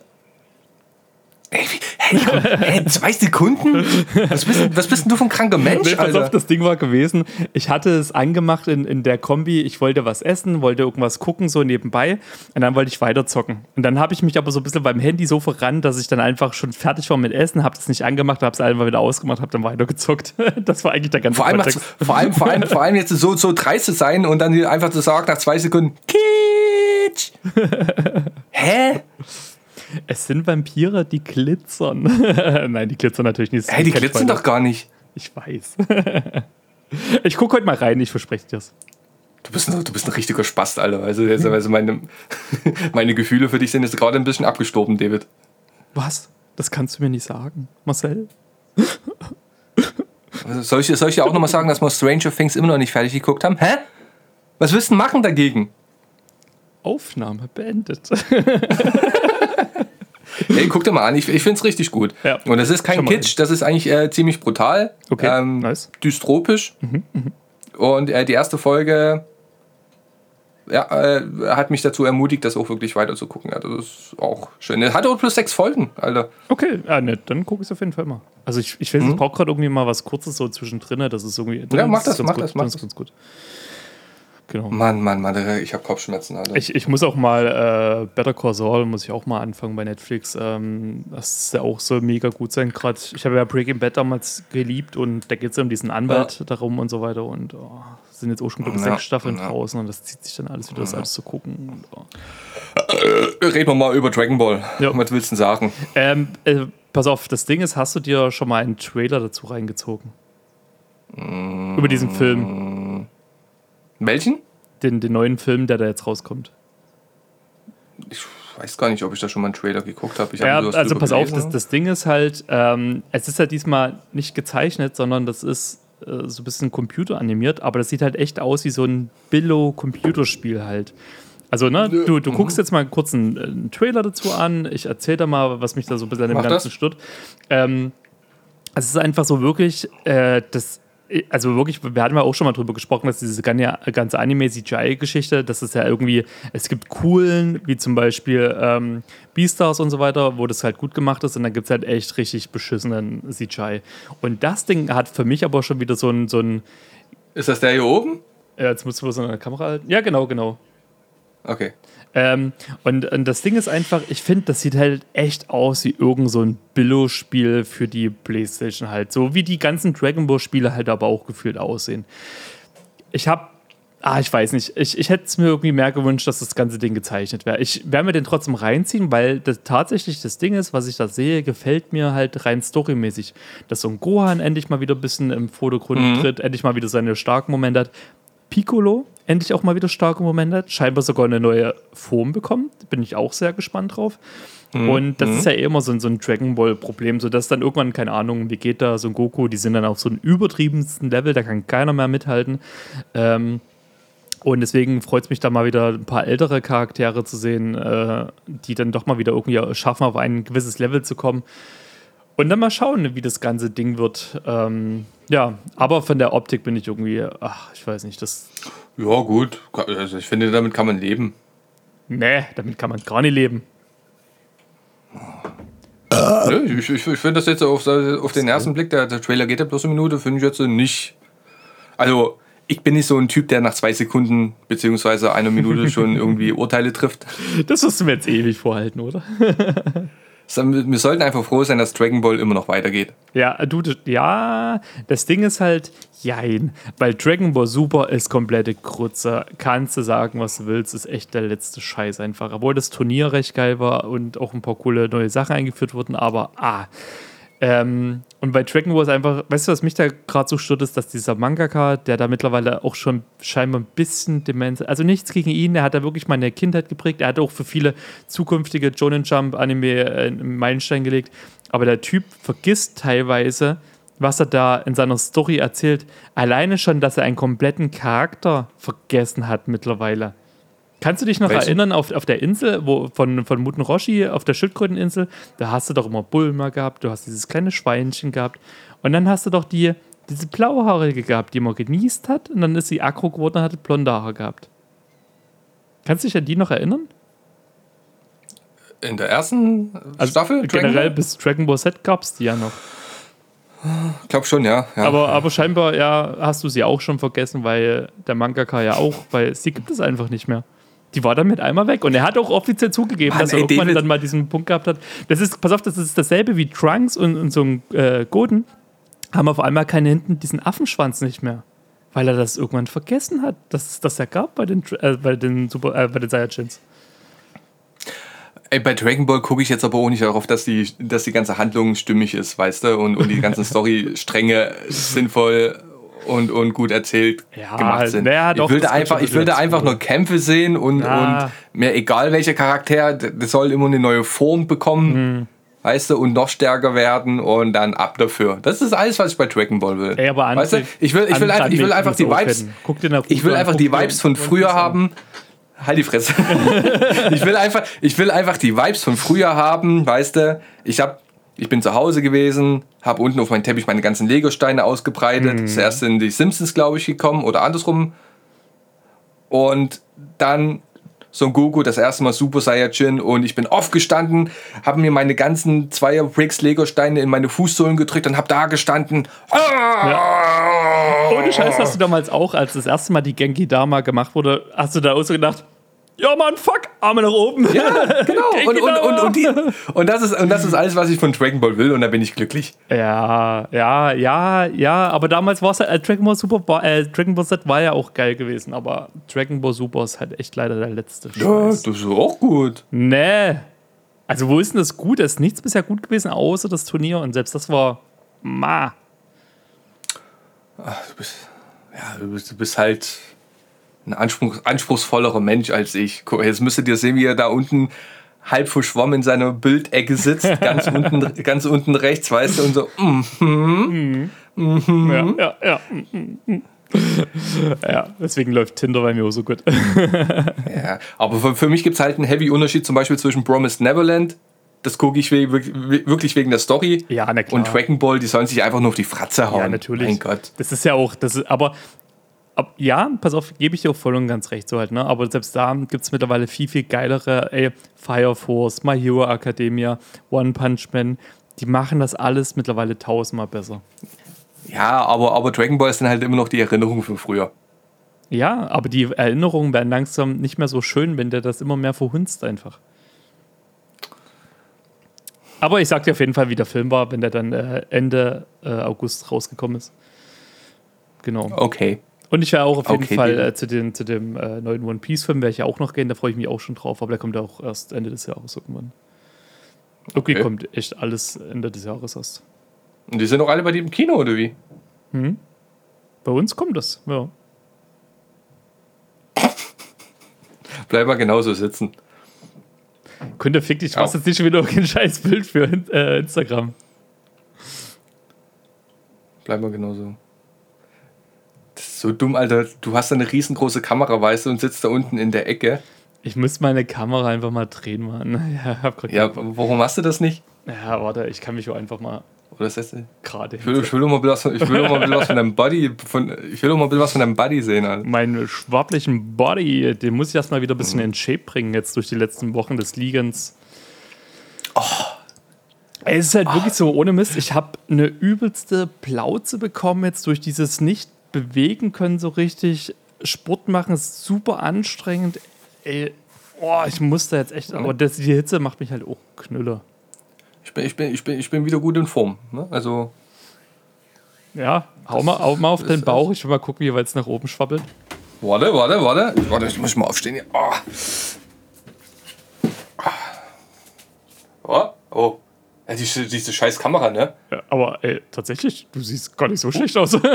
Ey, hey, komm, hey, zwei Sekunden? Was bist, denn- was bist denn du für ein kranker Mensch, Nee, pass Alter? auf, das Ding war gewesen. Ich hatte es angemacht in, in der Kombi. Ich wollte was essen, wollte irgendwas gucken, so nebenbei. Und dann wollte ich weiter zocken. Und dann habe ich mich aber so ein bisschen beim Handy so verrannt, dass ich dann einfach schon fertig war mit Essen, habe das nicht angemacht, habe es einfach wieder ausgemacht, habe dann weitergezockt. Das war eigentlich der ganze Vor allem, Kontext. vor, allem, vor, allem, vor allem jetzt so, so dreist zu sein und dann einfach zu sagen nach zwei Sekunden Kitsch. Hä? Es sind Vampire, die glitzern. Nein, die glitzern natürlich nicht. Das Hey, die glitzern doch gar nicht. Ich weiß. ich gucke heute mal rein, ich verspreche dir's. Du bist, ein, du bist ein richtiger Spast, Alter. Also, also meine, meine Gefühle für dich sind jetzt gerade ein bisschen abgestorben, David. Was? Das kannst du mir nicht sagen, Marcel. Also, soll, ich, soll ich dir auch nochmal sagen, dass wir Stranger Things immer noch nicht fertig geguckt haben? Hä? Was willst du denn machen dagegen? Aufnahme beendet. Hey, guck dir mal an, ich, ich finde es richtig gut. Ja. Und das ist kein Kitsch, das ist eigentlich äh, ziemlich brutal. Okay, ähm, nice. Dystropisch. Und äh, die erste Folge ja, äh, hat mich dazu ermutigt, das auch wirklich weiter zu gucken. Ja, das ist auch schön. Hat auch plus sechs Folgen, Alter. Okay, ja, ne, dann gucke ich es auf jeden Fall mal. Also ich, ich weiß, ich brauche gerade irgendwie mal was Kurzes so zwischendrin. Das ist irgendwie. Mhm. Ja, mach ist das, mach gut, das, mach das. ganz gut. Genau. Mann, Mann, Mann, ich habe Kopfschmerzen, Alter. Ich, ich muss auch mal äh, Better Call Saul muss ich auch mal anfangen bei Netflix. Ähm, das ist ja auch so mega gut sein. Gerade ich habe ja Breaking Bad damals geliebt und da geht es um diesen Anwalt darum und so weiter. Und oh, sind jetzt auch schon glaube ich, Ja, sechs Staffeln ja. draußen und das zieht sich dann alles wieder, das alles zu gucken. Und, oh. Reden wir mal über Dragon Ball. Ja. Was willst du denn sagen? ähm, äh, pass auf, das Ding ist, hast du dir schon mal einen Trailer dazu reingezogen? Über diesen Film, Welchen? den, den neuen Film, der da jetzt rauskommt. Ich weiß gar nicht, ob ich da schon mal einen Trailer geguckt habe. Ja, hab also pass auf, gelesen. das, das Ding ist halt, ähm, es ist ja diesmal nicht gezeichnet, sondern das ist äh, so ein bisschen computeranimiert, aber das sieht halt echt aus wie so ein Billo-Computerspiel halt. Also, ne, du, Mhm. du guckst jetzt mal kurz einen, einen Trailer dazu an, ich erzähle da mal, was mich da so ein bisschen an dem Mach Ganzen das. stört. Ähm, es ist einfach so wirklich, äh, das, also wirklich, wir hatten ja auch schon mal drüber gesprochen, dass diese ganze, Anime-CGI-Geschichte, dass es ja irgendwie, es gibt coolen, wie zum Beispiel ähm, Beastars und so weiter, wo das halt gut gemacht ist und dann gibt es halt echt richtig beschissenen CGI. Und das Ding hat für mich aber schon wieder so ein, so ein Ist das der hier oben? äh, jetzt musst du so eine Kamera halten. Ja, genau, genau. Okay. Ähm, und, und das Ding ist einfach, ich finde, das sieht halt echt aus wie irgend so ein Billo-Spiel für die Playstation halt. So wie die ganzen Dragon Ball-Spiele halt aber auch gefühlt aussehen. Ich habe, ah, ich weiß nicht, ich, ich hätte es mir irgendwie mehr gewünscht, dass das ganze Ding gezeichnet wäre. Ich werde mir den trotzdem reinziehen, weil das tatsächlich das Ding ist, was ich da sehe, gefällt mir halt rein storymäßig. Dass so ein Gohan endlich mal wieder ein bisschen im Vordergrund tritt, endlich mal wieder seine starken Momente hat. Piccolo endlich auch mal wieder starke Momente hat, scheinbar sogar eine neue Form bekommt. Bin ich auch sehr gespannt drauf. Und das ist ja immer so ein, so ein Dragon Ball-Problem, so dass dann irgendwann, keine Ahnung, Vegeta, so ein Goku, die sind dann auf so einem übertriebensten Level, da kann keiner mehr mithalten. Ähm, und deswegen freut es mich da mal wieder ein paar ältere Charaktere zu sehen, äh, die dann doch mal wieder irgendwie schaffen, auf ein gewisses Level zu kommen. Und dann mal schauen, wie das ganze Ding wird. Ähm, ja, aber von der Optik bin ich irgendwie, ach, ich weiß nicht, das. Ja, gut. Also ich finde, damit kann man leben. Nee, damit kann man gar nicht leben. Nö, Ich, ich, ich finde das jetzt auf, auf den ersten Blick, der, der Trailer geht ja bloß eine Minute, finde ich jetzt nicht. Also, ich bin nicht so ein Typ, der nach zwei Sekunden beziehungsweise einer Minute schon irgendwie Urteile trifft. Das wirst du mir jetzt ewig vorhalten, oder? Wir sollten einfach froh sein, dass Dragon Ball immer noch weitergeht. Ja, du, ja, das Ding ist halt, jein, weil Dragon Ball Super ist komplette Krutze. Kannst du sagen, was du willst, ist echt der letzte Scheiß einfach. Obwohl das Turnier recht geil war und auch ein paar coole neue Sachen eingeführt wurden, aber ah. Ähm, und bei Dragon Ball ist einfach, weißt du, was mich da gerade so stört, ist, dass dieser Mangaka, der da mittlerweile auch schon scheinbar ein bisschen Demenz, also nichts gegen ihn, der hat da wirklich meine Kindheit geprägt, er hat auch für viele zukünftige Jonen Jump Anime äh, einen Meilenstein gelegt, aber der Typ vergisst teilweise, was er da in seiner Story erzählt, alleine schon, dass er einen kompletten Charakter vergessen hat mittlerweile. Kannst du dich noch Welchen? erinnern, auf, auf der Insel wo, von, von Muten Roshi, auf der Schildkröteninsel, da hast du doch immer Bulma gehabt, du hast dieses kleine Schweinchen gehabt und dann hast du doch die, diese blauhaarige gehabt, die man genießt hat und dann ist sie aggro geworden und hatte blonde Haare gehabt. Kannst du dich an die noch erinnern? In der ersten Staffel? Also Generell Ball? bis Dragon Ball Z gab es die ja noch. Ich glaube schon, ja. ja. Aber, aber scheinbar ja, hast du sie auch schon vergessen, weil der Mangaka ja auch, weil sie gibt es einfach nicht mehr. Die war damit einmal weg. Und er hat auch offiziell zugegeben, Mann, dass er ey, irgendwann David. dann mal diesen Punkt gehabt hat. Das ist, pass auf, das ist dasselbe wie Trunks und, und so ein äh, Goten. Haben auf einmal keine hinten diesen Affenschwanz nicht mehr. Weil er das irgendwann vergessen hat, dass es das ja gab bei den, äh, bei den, Super, äh, bei den Saiyajins. Ey, bei Dragon Ball gucke ich jetzt aber auch nicht darauf, dass die, dass die ganze Handlung stimmig ist, weißt du? Und, und die ganzen Story-Stränge sinnvoll und, und gut erzählt Ja, gemacht sind. naja, doch, ich gehört einfach, ich dazu. einfach nur Kämpfe sehen und, Ja. und mir egal welcher Charakter, das soll immer eine neue Form bekommen. Mhm. Weißt du, und noch stärker werden und dann ab dafür. Das ist alles, was ich bei Dragon Ball will. Ey, aber weißt du, ich will, ich will einfach, ich will einfach die Vibes, ich will einfach die Vibes von früher haben. Halt die Fresse. ich, will einfach, ich will einfach die Vibes von früher haben, weißt du? Ich, hab, ich bin zu Hause gewesen, habe unten auf meinem Teppich meine ganzen Lego-Steine ausgebreitet. Mhm. Zuerst sind die Simpsons, glaube ich, gekommen oder andersrum. Und dann Son Goku, das erste Mal Super Saiyajin und ich bin aufgestanden, habe mir meine ganzen Zweier Bricks Lego Steine in meine Fußsohlen gedrückt und habe da gestanden. Ah! Ohne Scheiß hast du damals auch, als das erste Mal die Genki Dama gemacht wurde, hast du da auch so gedacht, ja Mann, fuck, Arme nach oben. Ja, genau. Und, und, und, und, die, und, das ist, und das ist alles, was ich von Dragon Ball will und da bin ich glücklich. Ja, ja, ja, ja, aber damals war es halt, äh, Dragon Ball Super, war- äh, Dragon Ball Z war ja auch geil gewesen, aber Dragon Ball Super ist halt echt leider der letzte Ja, Scheiß. das ist auch gut. Nee. Also wo ist denn das gut? Es ist nichts bisher gut gewesen, außer das Turnier und selbst das war ma. Du bist, ja, du bist, du bist halt ein Anspruch, anspruchsvollerer Mensch als ich. Guck, Jetzt müsstet ihr sehen, wie er da unten halb verschwommen in seiner Bildecke sitzt, ganz unten, ganz unten rechts, weißt du, und so, mm, Ja, ja, ja. ja, deswegen läuft Tinder bei mir auch so gut. ja. Aber für, für mich gibt es halt einen heavy Unterschied zum Beispiel zwischen Promised Neverland, das gucke ich wirklich wegen der Story, Ja, na klar. und Dragon Ball, die sollen sich einfach nur auf die Fratze hauen. Ja, natürlich. Mein Gott. Das ist ja auch, das ist, aber ab, ja, pass auf, gebe ich dir auch voll und ganz recht so halt, ne? Aber selbst da gibt es mittlerweile viel, viel geilere, ey, Fire Force, My Hero Academia, One Punch Man, die machen das alles mittlerweile tausendmal besser. Ja, aber, aber Dragon Ball ist dann halt immer noch die Erinnerung von früher. Ja, aber die Erinnerungen werden langsam nicht mehr so schön, wenn der das immer mehr verhunzt einfach. Aber ich sag dir auf jeden Fall, wie der Film war, wenn der dann äh, Ende äh, August rausgekommen ist. Genau. Okay. Und ich werde auch auf jeden Okay, Fall äh, zu, den, zu dem äh, neuen One Piece-Film, werde ich ja auch noch gehen, da freue ich mich auch schon drauf, aber der kommt ja auch erst Ende des Jahres irgendwann. Okay, Okay. kommt echt alles Ende des Jahres erst. Und die sind doch alle bei dir im Kino, oder wie? Bei uns kommt das, ja. Bleib mal genauso sitzen. Kunde, fick dich, machst jetzt nicht schon wieder ein scheiß Bild für äh, Instagram. Bleib mal genauso. So dumm, Alter. Du hast eine riesengroße Kamera, weißt du, und sitzt da unten in der Ecke. Ich muss meine Kamera einfach mal drehen, Mann. Ja, hab grad Ja, warum machst du das nicht? ja, warte, ich kann mich auch einfach mal Oder ist das, ich gerade will, ich will doch mal was ich will doch mal ein bisschen was von deinem Body, von, ich will doch mal was von deinem Body sehen, Alter. meinen schwabblichen Body, den muss ich erstmal wieder ein bisschen in Shape bringen, jetzt durch die letzten Wochen des Liegens. Ey, Es ist halt wirklich so, ohne Mist, ich habe eine übelste Plauze bekommen jetzt durch dieses nicht bewegen können so richtig. Sport machen ist super anstrengend. Ey, oh, ich muss da jetzt echt, aber das, die Hitze macht mich halt auch knüller. Ich bin, ich bin, ich bin, ich bin wieder gut in Form. Ne? Also, Ja, hau mal, hau mal auf den Bauch, ich will mal gucken, wie weit es nach oben schwabbelt. warte, warte, warte. Warte, ich muss mal aufstehen hier. Oh. Oh, oh. Ja, diese, diese scheiß Kamera, ne? Ja, aber ey, tatsächlich, du siehst gar nicht so schlecht aus.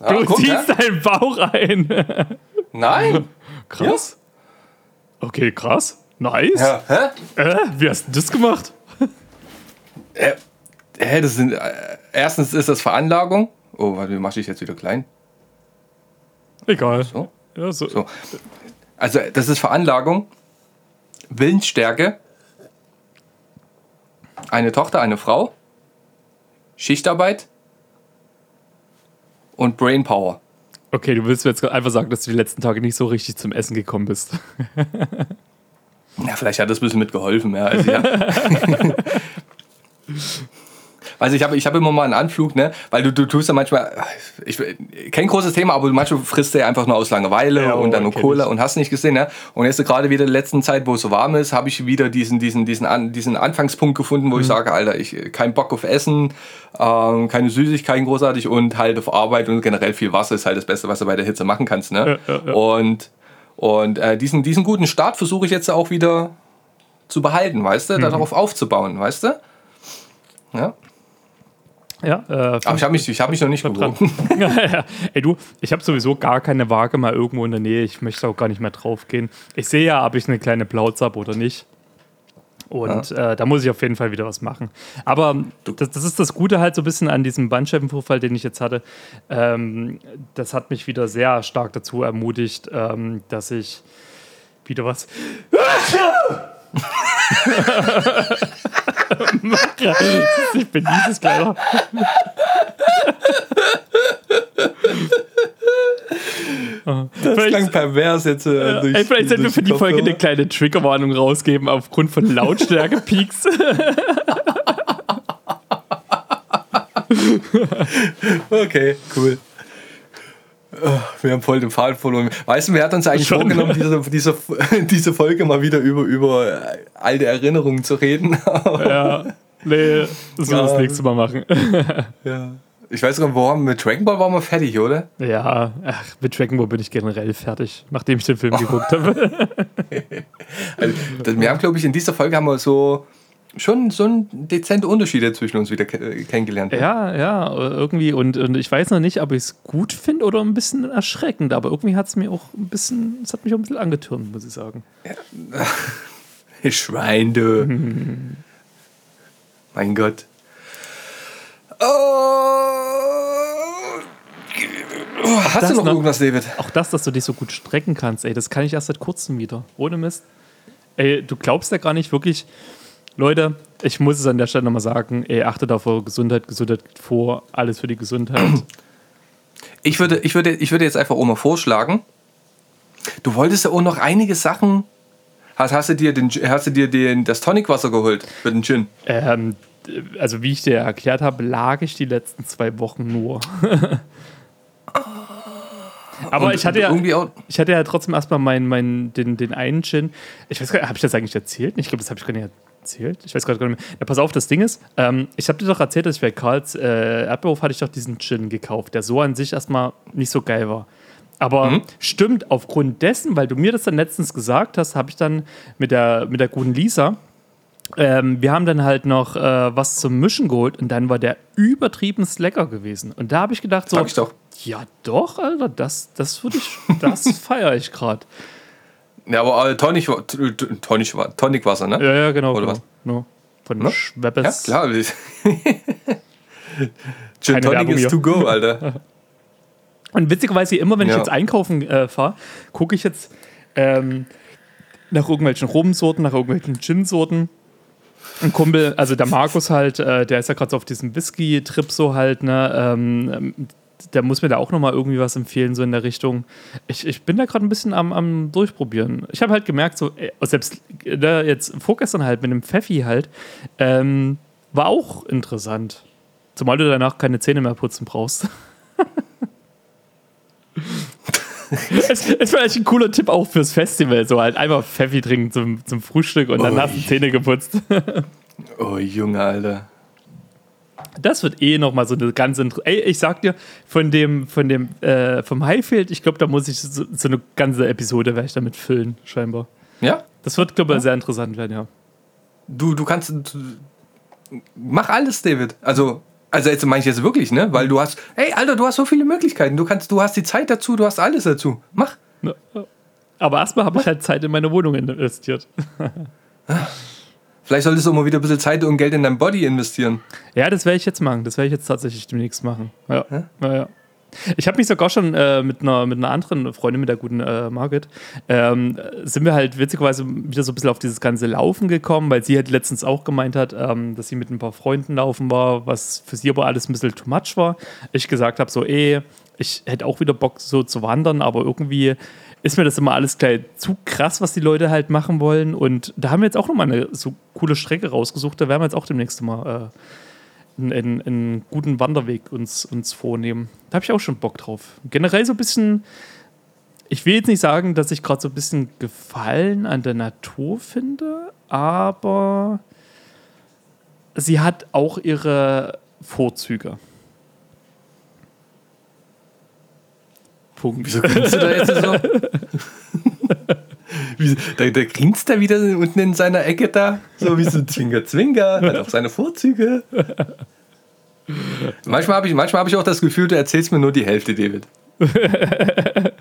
Ja, Du guck, ziehst ne? deinen Bauch ein. Nein. Krass. Okay, krass. Nice. Ja, hä? Äh, wie hast du das gemacht? Äh, hä, das sind, äh, erstens ist das Veranlagung. Oh, warte, wie mach ich jetzt wieder klein? Egal. So. Ja, so. So. Also, das ist Veranlagung, Willensstärke, eine Tochter, eine Frau, Schichtarbeit und Brainpower. Okay, du willst mir jetzt einfach sagen, dass du die letzten Tage nicht so richtig zum Essen gekommen bist. Ja, vielleicht hat das ein bisschen mitgeholfen. Ja. Also, ja. Also ich habe ich hab immer mal einen Anflug, ne? weil du, du tust ja manchmal, ich, kein großes Thema, aber manchmal frisst du ja einfach nur aus Langeweile Ja, und dann nur Cola ich. und hast nicht gesehen. Ne? Und jetzt gerade wieder in der letzten Zeit, wo es so warm ist, habe ich wieder diesen, diesen, diesen, An, diesen Anfangspunkt gefunden, wo Mhm. ich sage, Alter, ich kein Bock auf Essen, ähm, keine Süßigkeiten großartig und halt auf Arbeit und generell viel Wasser ist halt das Beste, was du bei der Hitze machen kannst. Ne? Ja, ja. Und, und äh, diesen, diesen guten Start versuche ich jetzt auch wieder zu behalten, weißt du, Mhm. darauf aufzubauen, weißt du? Ja. Ja, äh, Aber ich habe mich, ich hab mich noch nicht gewogen. ja. Ey, du, ich habe sowieso gar keine Waage mal irgendwo in der Nähe. Ich möchte auch gar nicht mehr drauf gehen. Ich sehe ja, ob ich eine kleine Plauze habe oder nicht. Und äh, da muss ich auf jeden Fall wieder was machen. Aber das, das ist das Gute halt so ein bisschen an diesem Bandscheibenvorfall, den ich jetzt hatte. Ähm, das hat mich wieder sehr stark dazu ermutigt, ähm, dass ich wieder was mache. Ich bin dieses kleiner. vielleicht vielleicht- klang pervers jetzt. Äh, durch, Ey, vielleicht sollten wir für die Folge eine Kopfhörer. kleine Triggerwarnung rausgeben aufgrund von Lautstärke-Peaks. Okay, cool. Wir haben voll den Pfad verloren. Weißt du, wer hat uns eigentlich Schon. vorgenommen, diese, diese, diese Folge mal wieder über, über alte Erinnerungen zu reden? ja. Nee, das müssen wir das nächste Mal machen. ja. Ich weiß gar nicht, mit Dragon Ball waren wir fertig, oder? Ja, ach, mit Dragon Ball bin ich generell fertig, nachdem ich den Film geguckt habe. Also, wir haben, glaube ich, in dieser Folge haben wir so schon so ein dezente Unterschiede zwischen uns wieder äh, kennengelernt. Ja, ja, irgendwie. Und, und ich weiß noch nicht, ob ich es gut finde oder ein bisschen erschreckend, aber irgendwie hat es mir auch ein bisschen, es hat mich auch ein bisschen angetürmt, muss ich sagen. Schwein, du. mein Gott. Oh. Hast das du noch noch? irgendwas, David? Auch das, dass du dich so gut strecken kannst, ey, das kann ich erst seit kurzem wieder. Ohne Mist. Ey, du glaubst ja gar nicht wirklich, Leute, ich muss es an der Stelle nochmal sagen, ey, achtet auf eure Gesundheit, Gesundheit geht vor, alles für die Gesundheit. Ich würde, ich, würde, ich würde jetzt einfach mal vorschlagen, du wolltest ja auch noch einige Sachen. Hast, hast du dir, den, hast du dir den, das Tonicwasser geholt für den Gin? ähm, also wie ich dir erklärt habe, lag ich die letzten zwei Wochen nur. Aber Und ich hatte ja, ich hatte ja trotzdem erstmal meinen, meinen, den, den einen Gin. Ich weiß gar nicht, habe ich das eigentlich erzählt? Ich glaube, das habe ich gar nicht erzählt. Ich weiß gerade gar nicht mehr. Ja, pass auf, das Ding ist, ähm, ich habe dir doch erzählt, dass ich bei Karls äh, Erdbeerhof hatte ich doch diesen Gin gekauft, der so an sich erstmal nicht so geil war. Aber stimmt, aufgrund dessen, weil du mir das dann letztens gesagt hast, habe ich dann mit der, mit der guten Lisa, ähm, wir haben dann halt noch äh, was zum Mischen geholt und dann war der übertrieben lecker gewesen. Und da habe ich gedacht, so, Sag ich doch. ja doch, Alter, das, das würde ich, das feiere ich gerade. Ja, aber äh, Tonic, Tonic, Tonicwasser, ne? Ja, ja, genau. Oder genau. was? No. Von? Ja, Schweppes. klar. Gin Tonic Werbung is hier. to go, Alter. Und witzigerweise, immer wenn ich Ja. jetzt einkaufen äh, fahre, gucke ich jetzt ähm, nach irgendwelchen Rumsorten, nach irgendwelchen Gin-Sorten. Ein Kumpel, also der Markus halt, äh, der ist ja gerade so auf diesem Whisky-Trip so halt, ne? Ähm, der muss mir da auch nochmal irgendwie was empfehlen, so in der Richtung. Ich, ich bin da gerade ein bisschen am, am Durchprobieren. Ich habe halt gemerkt, so, äh, selbst äh, jetzt vorgestern halt mit dem Pfeffi halt, ähm, war auch interessant. Zumal du danach keine Zähne mehr putzen brauchst. Es ist vielleicht ein cooler Tipp auch fürs Festival, so halt einfach Pfeffi trinken zum, zum Frühstück und dann Ui. hast du Zähne geputzt. Oh, Junge, Alter. Das wird eh nochmal so eine ganz inter- Ey, ich sag dir, von dem, von dem, äh, vom Highfield, ich glaube, da muss ich so, so eine ganze Episode werde ich damit füllen, scheinbar. Ja? Das wird, glaube ich, sehr interessant werden, ja. Du, du kannst. Du, mach alles, David. Also, also jetzt meine ich jetzt wirklich, ne? Weil du hast. Hey, Alter, du hast so viele Möglichkeiten. Du kannst, du hast die Zeit dazu, du hast alles dazu. Mach. Aber erstmal habe ich halt Zeit in meine Wohnung investiert. Vielleicht solltest du auch mal wieder ein bisschen Zeit und Geld in dein Body investieren. Ja, das werde ich jetzt machen. Das werde ich jetzt tatsächlich demnächst machen. Ja. ja, ja. Ich habe mich sogar schon äh, mit, einer, mit einer anderen Freundin, mit der guten äh, Margit, ähm, sind wir halt witzigerweise wieder so ein bisschen auf dieses ganze Laufen gekommen, weil sie halt letztens auch gemeint hat, ähm, dass sie mit ein paar Freunden laufen war, was für sie aber alles ein bisschen too much war. Ich gesagt habe so, ey, ich hätte auch wieder Bock so zu wandern, aber irgendwie ist mir das immer alles gleich zu krass, was die Leute halt machen wollen. Und da haben wir jetzt auch nochmal eine so coole Strecke rausgesucht. Da werden wir jetzt auch demnächst mal äh, einen, einen, einen guten Wanderweg uns, uns vornehmen. Da habe ich auch schon Bock drauf. Generell so ein bisschen, ich will jetzt nicht sagen, dass ich gerade so ein bisschen Gefallen an der Natur finde, aber sie hat auch ihre Vorzüge. Punkt. Wieso grinst du da jetzt so? Da, da grinst er wieder unten in seiner Ecke da. So wie so ein Zwinker, Zwinker. Hat auch seine Vorzüge. Manchmal habe ich, manchmal hab ich auch das Gefühl, du erzählst mir nur die Hälfte, David.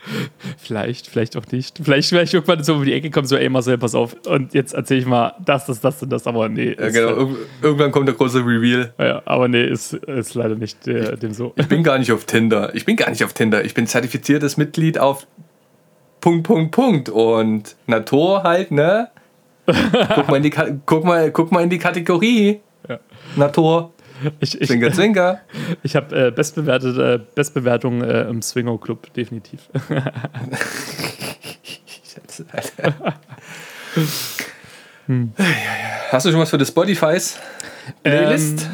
Vielleicht, vielleicht auch nicht. Vielleicht, vielleicht irgendwann so um die Ecke kommen, so, ey Marcel, pass auf. Und jetzt erzähle ich mal das, das, das und das, aber nee. Ja, genau. Irg- Irgendwann kommt der große Reveal. ja, aber nee, ist, ist leider nicht äh, dem so. Ich bin gar nicht auf Tinder. Ich bin gar nicht auf Tinder. Ich bin zertifiziertes Mitglied auf Punkt, Punkt, Punkt. Und Natur halt, ne? Guck mal in die, guck mal, guck mal in die Kategorie. Ja. Natur. Ich, ich, Zwinker, zwinker. ich habe äh, bestbewertete, Bestbewertung äh, im Swinger Club, definitiv. Hast du schon was für die Spotifys? Playlist? Ähm,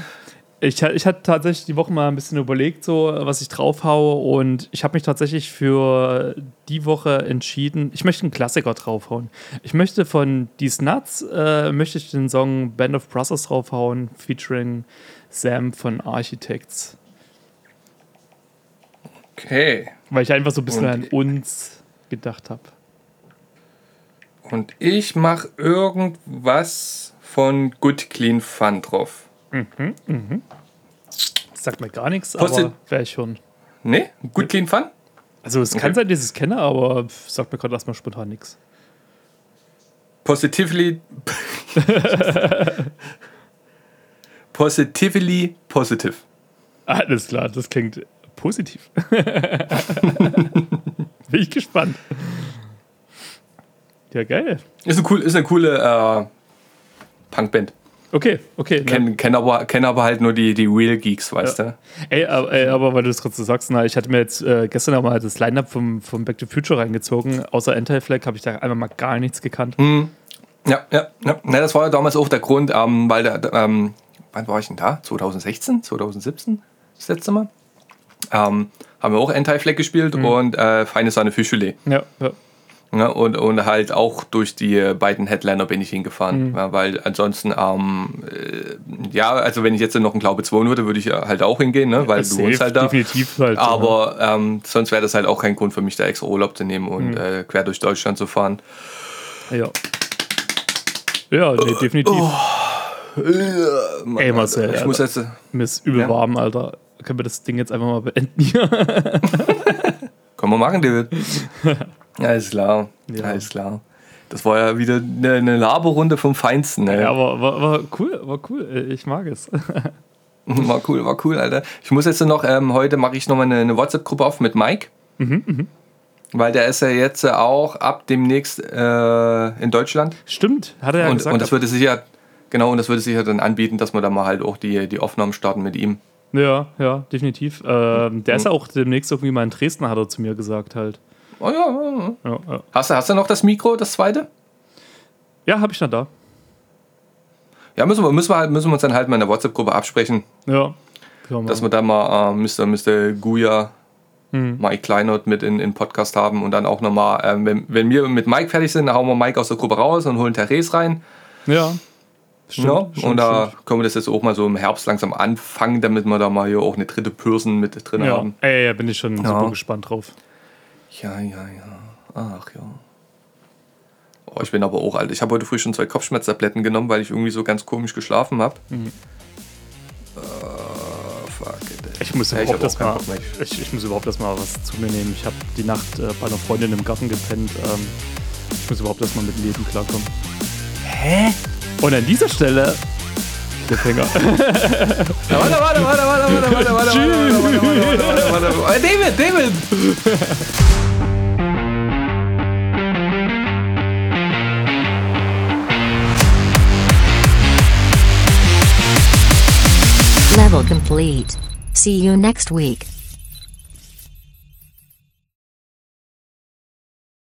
ich, ich hatte tatsächlich die Woche mal ein bisschen überlegt, so was ich drauf haue und ich habe mich tatsächlich für die Woche entschieden, ich möchte einen Klassiker draufhauen. Ich möchte von These Nuts, äh, möchte ich den Song Band of Brothers draufhauen, featuring Sam von Architects. Okay. Weil ich einfach so ein bisschen Und- an uns gedacht habe. Und ich mache irgendwas von Good Clean Fun drauf. Das sagt mir gar nichts, aber wäre ich schon. Ne? Good Clean Fun? Also es kann Okay. sein, dass ich es kenne, aber sagt mir gerade erstmal spontan nichts. Positively. Positively positive. Alles klar, das klingt positiv. Bin ich gespannt. Ja, geil. Ist eine, cool, ist eine coole äh, Punkband. Okay, okay. ne? Kennen kenn aber, kenn aber halt nur die, die Real Geeks, weißt du? Ey, aber, ey, aber weil du das gerade so sagst, na, ich hatte mir jetzt äh, gestern auch mal das Line-Up vom, vom Back to Future reingezogen. Außer Anti-Flag habe ich da einfach mal gar nichts gekannt. Ja, ja, ja. Ne, das war ja damals auch der Grund, ähm, weil der, ähm, wann war ich denn da? 2016, 2017? Das letzte Mal? Ähm, haben wir auch Anti-Flag gespielt und äh, Feine Sahne Fischfilet. Ja, ja. Ja, und, und halt auch durch die beiden Headliner bin ich hingefahren. Ja, weil ansonsten, ähm, äh, ja, also wenn ich jetzt noch einen Glaube 2 würde, würde ich halt auch hingehen, ne? weil du wohnst halt da. Definitiv halt. Aber ähm, sonst wäre das halt auch kein Grund für mich, da extra Urlaub zu nehmen und äh, quer durch Deutschland zu fahren. ja. Ja, nee, definitiv. Mann, Ey, Marcel, Alter, ich muss jetzt. Mir ist übel Ja. warm, Alter. Können wir das Ding jetzt einfach mal beenden hier? Können wir machen, David. Alles klar. Ja. Alles klar. Das war ja wieder eine, eine Laberrunde vom Feinsten. Ne? Ja, aber war, war cool, war cool. Ich mag es. War cool, war cool, Alter. Ich muss jetzt noch, ähm, heute mache ich nochmal eine, eine WhatsApp-Gruppe auf mit Mike. Mhm, Weil der ist ja jetzt auch ab demnächst äh, in Deutschland. Stimmt, hat er ja und, gesagt. und das würde sicher, genau, und das würde sicher dann anbieten, dass wir da mal halt auch die, die Aufnahmen starten mit ihm. ja, ja, definitiv. Ähm, der ist ja auch demnächst irgendwie mal in Dresden, hat er zu mir gesagt halt. Oh ja, ja, ja. Ja, ja. Hast, du, hast du noch das Mikro, das zweite? ja habe ich noch da. Ja, müssen wir, müssen wir, halt, müssen wir uns dann halt mal in der WhatsApp-Gruppe absprechen, Ja. Wir dass wir da mal äh, Mr. Mr. Guya, Hm. Mike Kleinert mit in in Podcast haben und dann auch nochmal, ähm, wenn, wenn wir mit Mike fertig sind, dann hauen wir Mike aus der Gruppe raus und holen Therese rein. Ja. Stimmt, ja, stimmt, und da stimmt. können wir das jetzt auch mal so im Herbst langsam anfangen, damit wir da mal hier auch eine dritte Person mit drin Ja, haben. ey, ja, bin ich schon Ja. super gespannt drauf. Ja, ja, ja. Ach ja. Oh, ich bin aber auch alt. Ich habe heute früh schon zwei Kopfschmerztabletten genommen, weil ich irgendwie so ganz komisch geschlafen habe. Mhm. Äh, fuck it. Ich muss Ja, überhaupt das mal, Bock mehr. ich, ich muss überhaupt das mal was zu mir nehmen. Ich habe die Nacht äh, bei einer Freundin im Garten gepennt. Ähm, ich muss überhaupt das mal mit dem Leben klarkommen. Hä? Und an dieser Stelle Cliffhanger. Warte, warte, warte, warte, warte, warte, warte, warte, warte, warte. Äh, David, David! Level complete. See you next week.